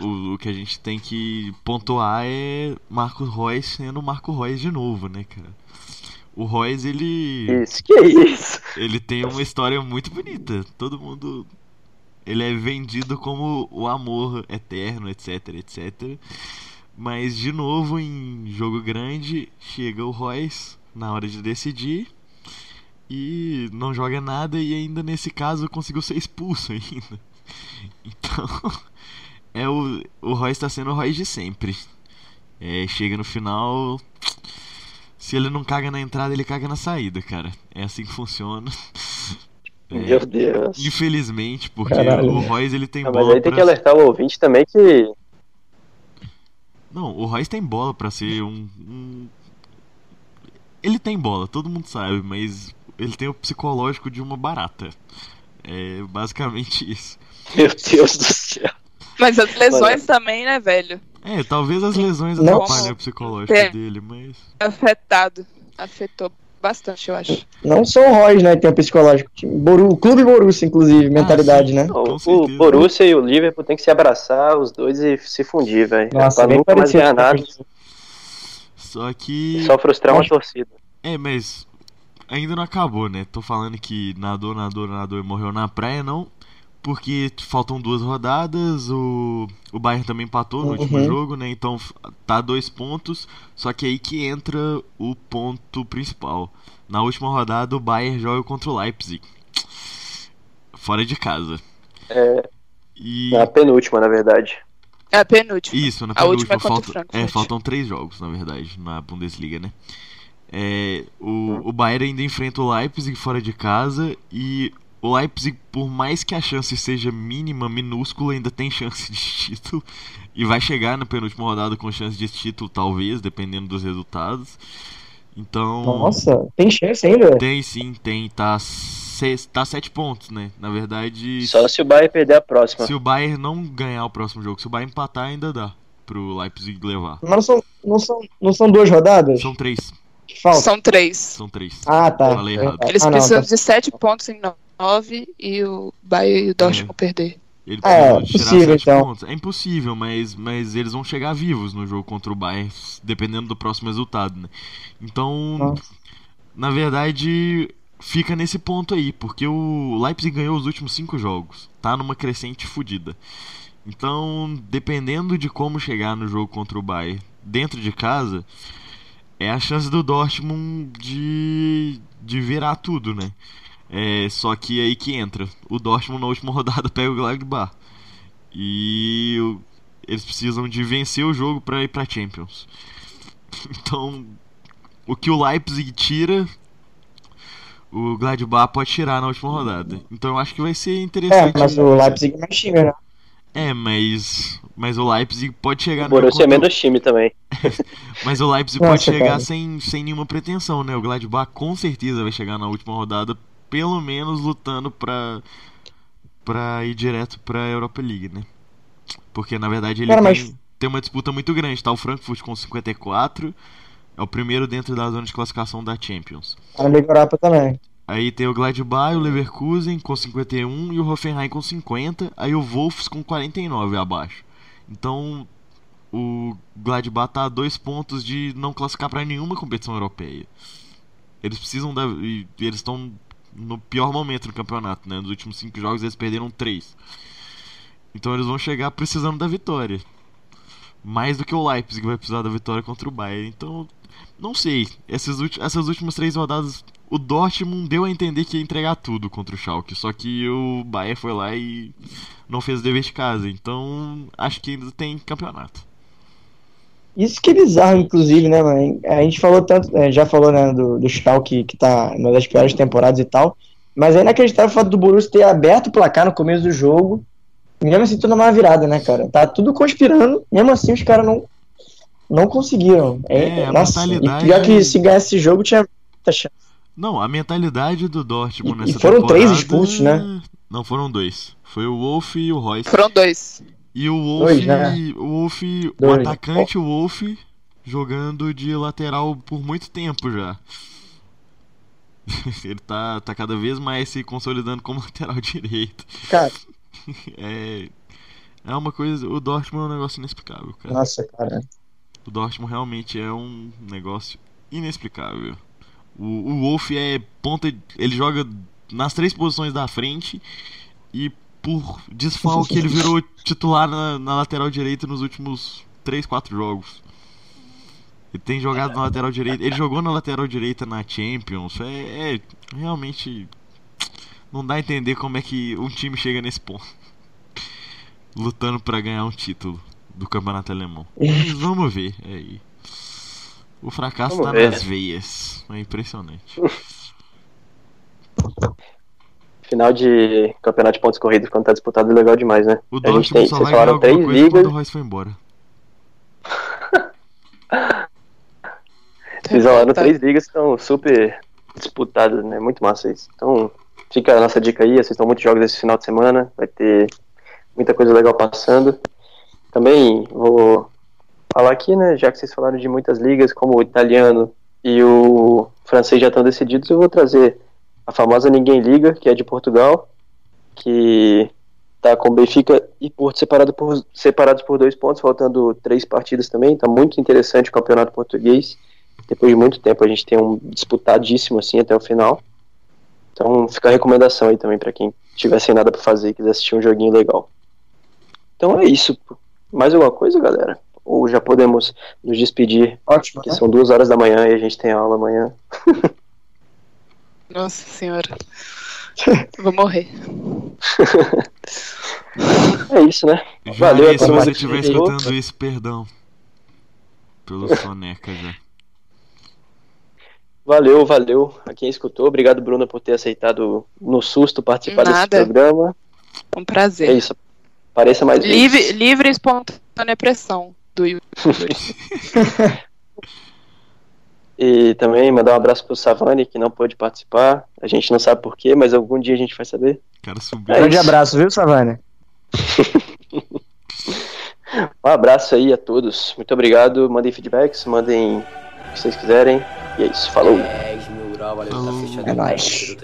C: o, o que a gente tem que pontuar é Marco Reus sendo Marco Reus de novo, né, cara? O Reus, ele.
B: Isso, que isso?
C: Ele tem uma história muito bonita. Todo mundo. Ele é vendido como o amor eterno, etc, etc. Mas, de novo, em jogo grande, chega o Royce na hora de decidir. E não joga nada e ainda nesse caso conseguiu ser expulso ainda. Então, é o, o Royce está sendo o Royce de sempre. É, chega no final, se ele não caga na entrada, ele caga na saída, cara. É assim que funciona. É,
B: Meu Deus.
C: infelizmente, porque
D: Caralho.
C: o Royce ele tem
B: Ah, mas
C: bola
B: aí tem
C: pra...
B: que alertar o ouvinte também que.
C: Não, o Royce tem bola pra ser um, um- Ele tem bola, todo mundo sabe, mas ele tem o psicológico de uma barata. É basicamente isso.
B: Meu Deus do céu.
E: Mas as lesões também, né, velho?
C: É, talvez as lesões
D: Não.
C: atrapalhem o psicológico
E: É.
C: dele, mas.
E: Afetado. Afetou bastante, eu acho.
D: Não só o Royce, né? Tem o psicológico. Boru, o clube Borussia, inclusive, mentalidade,
C: sim.
D: né?
B: O
C: certeza.
B: Borussia e o Liverpool tem que se abraçar, os dois, e se fundir, velho.
D: Nossa,
B: Pra
D: bem
B: nunca mais
D: parecido.
B: ganhar nada.
C: Só que.
B: Só frustrar uma torcida.
C: É, mas ainda não acabou, né? Tô falando que nadou, nadou, nadou e morreu na praia, não. Porque faltam duas rodadas, o, o Bayern também empatou no último
D: Uhum.
C: jogo, né? Então tá dois pontos, só que aí que entra o ponto principal. Na última rodada, o Bayern joga contra o Leipzig. Fora de casa.
B: É,
C: E.
B: na penúltima, na verdade.
E: É a penúltima.
C: Isso, na
E: A última
C: penúltima
E: é
C: falta, é, faltam três jogos, na verdade, na Bundesliga, né? É, o, o Bayern ainda enfrenta o Leipzig fora de casa e o Leipzig, por mais que a chance seja mínima, minúscula, ainda tem chance de título e vai chegar na penúltima rodada com chance de título, talvez, dependendo dos resultados. Então,
D: Nossa, tem chance ainda?
C: tem sim, tem, tá, seis, tá sete pontos, né? Na verdade,
B: Só se o Bayern perder a próxima.
C: se o Bayern não ganhar o próximo jogo, se o Bayern empatar, ainda dá pro Leipzig levar.
D: Mas não são, não são, não são duas rodadas?
C: São três.
D: Falta?
E: São três.
C: São três.
D: Ah, tá.
C: Falei errado.
E: Eles
D: ah, não,
E: precisam
D: tá-
E: de sete pontos em nove e o Bayern e o Dortmund perder.
C: Ele
D: É,
C: precisa tirar
D: possível, então.
C: pontos. É impossível, mas, mas eles vão chegar vivos no jogo contra o Bayern, dependendo do próximo resultado, né? Então,
D: Nossa.
C: na verdade, fica nesse ponto aí, porque o Leipzig ganhou os últimos cinco jogos. Tá numa crescente fodida. Então, dependendo de como chegar no jogo contra o Bayern dentro de casa, é a chance do Dortmund de, de virar tudo, né? É, só que aí que entra. O Dortmund na última rodada pega o Gladbach. E o- eles precisam de vencer o jogo pra ir pra Champions. Então, o que o Leipzig tira, o Gladbach pode tirar na última rodada. Então eu acho que vai ser
D: É,
C: interessante.
D: mas o Leipzig é mais time, né?
C: É, mas mas o Leipzig pode chegar
B: O
C: jogo
B: Borussia é menos time também.
C: Mas o Leipzig
D: Nossa,
C: pode chegar
D: cara.
C: sem, sem nenhuma pretensão, né? O Gladbach com certeza vai chegar na última rodada, pelo menos lutando pra, pra ir direto pra Europa League, né? Porque na verdade ele
D: Cara,
C: tem,
D: mas-
C: tem uma disputa muito grande, tá? O Frankfurt com 54, é o primeiro dentro da zona de classificação da Champions.
D: Tá na Liga Europa também.
C: Aí tem o Gladbach, o Leverkusen com 51 e o Hoffenheim com 50, aí o Wolves com 49 abaixo. Então o Gladbach tá a dois pontos de não classificar pra nenhuma competição europeia. Eles precisam da. e eles estão no pior momento do campeonato, né? Nos últimos cinco jogos eles perderam três. Então eles vão chegar precisando da vitória. Mais do que o Leipzig vai precisar da vitória contra o Bayern. Então, não sei. Essas, essas últimas três rodadas, o Dortmund deu a entender que ia entregar tudo contra o Schalke. Só que o Bayern foi lá e não fez o dever de casa. Então, acho que ainda tem campeonato.
D: Isso que é bizarro, inclusive, né, mano? A gente falou tanto, é, já falou, né, do, do Schalke, que tá uma das piores temporadas e tal. Mas é inacreditável o fato do Borussia ter aberto o placar no começo do jogo. E mesmo assim, tudo uma virada, né, cara? Tá tudo conspirando. Mesmo assim, os caras não, não conseguiram. É,
C: É, a
D: nossa,
C: mentalidade-
D: E pior que se ganhasse esse jogo, tinha muita chance.
C: Não, a mentalidade do Dortmund
D: E- e
C: nessa
D: foram três
C: temporada-
D: expulsos, né?
C: Não, foram dois. Foi o Wolf e o Royce.
E: Foram dois.
C: E o Wolf,
D: Dois, né?
C: o Wolf, o atacante, o Wolf, jogando de lateral por muito tempo já. Ele tá, tá cada vez mais se consolidando como lateral direito.
D: Cara,
C: É, é uma coisa. O Dortmund é um negócio inexplicável, cara.
D: nossa, cara.
C: O Dortmund realmente é um negócio inexplicável. O, o Wolf é ponta. Ele joga nas três posições da frente e por desfalque ele virou titular na, na lateral direita nos últimos 3, 4 jogos. Ele tem jogado na lateral direita. Ele jogou na lateral direita na Champions. É, é realmente. Não dá a entender como é que um time chega nesse ponto. Lutando pra ganhar um título do campeonato alemão. Mas vamos ver. É aí. O fracasso
B: Vamos
C: tá
B: ver.
C: nas veias. É impressionante.
B: Final de campeonato de pontos corridos quando tá disputado é legal demais, né?
C: O
B: a gente
C: Dortmund
B: tem,
C: só
B: vocês falaram três
C: quando
B: ligas,
C: o Royce foi embora.
B: vocês falaram
E: Tá.
B: três ligas que estão super disputadas, né? Muito massa isso. Então, fica a nossa dica aí, assistam muitos jogos esse final de semana, vai ter muita coisa legal passando. Também vou falar aqui, né, já que vocês falaram de muitas ligas, como o italiano e o francês já estão decididos, eu vou trazer a famosa Ninguém Liga, que é de Portugal, que tá com Benfica e Porto separado por, separados por dois pontos, faltando três partidas também. Tá muito interessante o campeonato português. Depois de muito tempo a gente tem um disputadíssimo assim até o final. Então fica a recomendação aí também para quem tiver sem nada para fazer e quiser assistir um joguinho legal. Então é isso. Mais alguma coisa, galera? Ou já podemos nos despedir,
D: Ótimo.
B: que
D: né?
B: são duas horas da manhã e a gente tem aula amanhã.
E: Nossa senhora. Vou morrer.
B: É isso, né?
C: Valeu,
B: Valeu,
C: se
B: agora
C: você estiver escutando isso, perdão. Pelo soneca já.
B: Valeu, valeu a quem escutou. Obrigado, Bruna, por ter aceitado no susto participar
E: Nada.
B: desse programa.
E: Um prazer.
B: É isso. Pareça mais
E: Livre,
B: vezes.
E: livre espontânea pressão do Yuri.
B: E também mandar um abraço pro Savani, que não pôde participar. A gente não sabe porquê, mas algum dia a gente vai saber.
C: Cara subiu.
B: É
D: Grande abraço, viu, Savana?
B: Um abraço aí a todos. Muito obrigado. Mandem feedbacks, mandem o que vocês quiserem. E é isso. Falou!
G: 10 mil grau, valeu, tá fechado.
D: É nóis.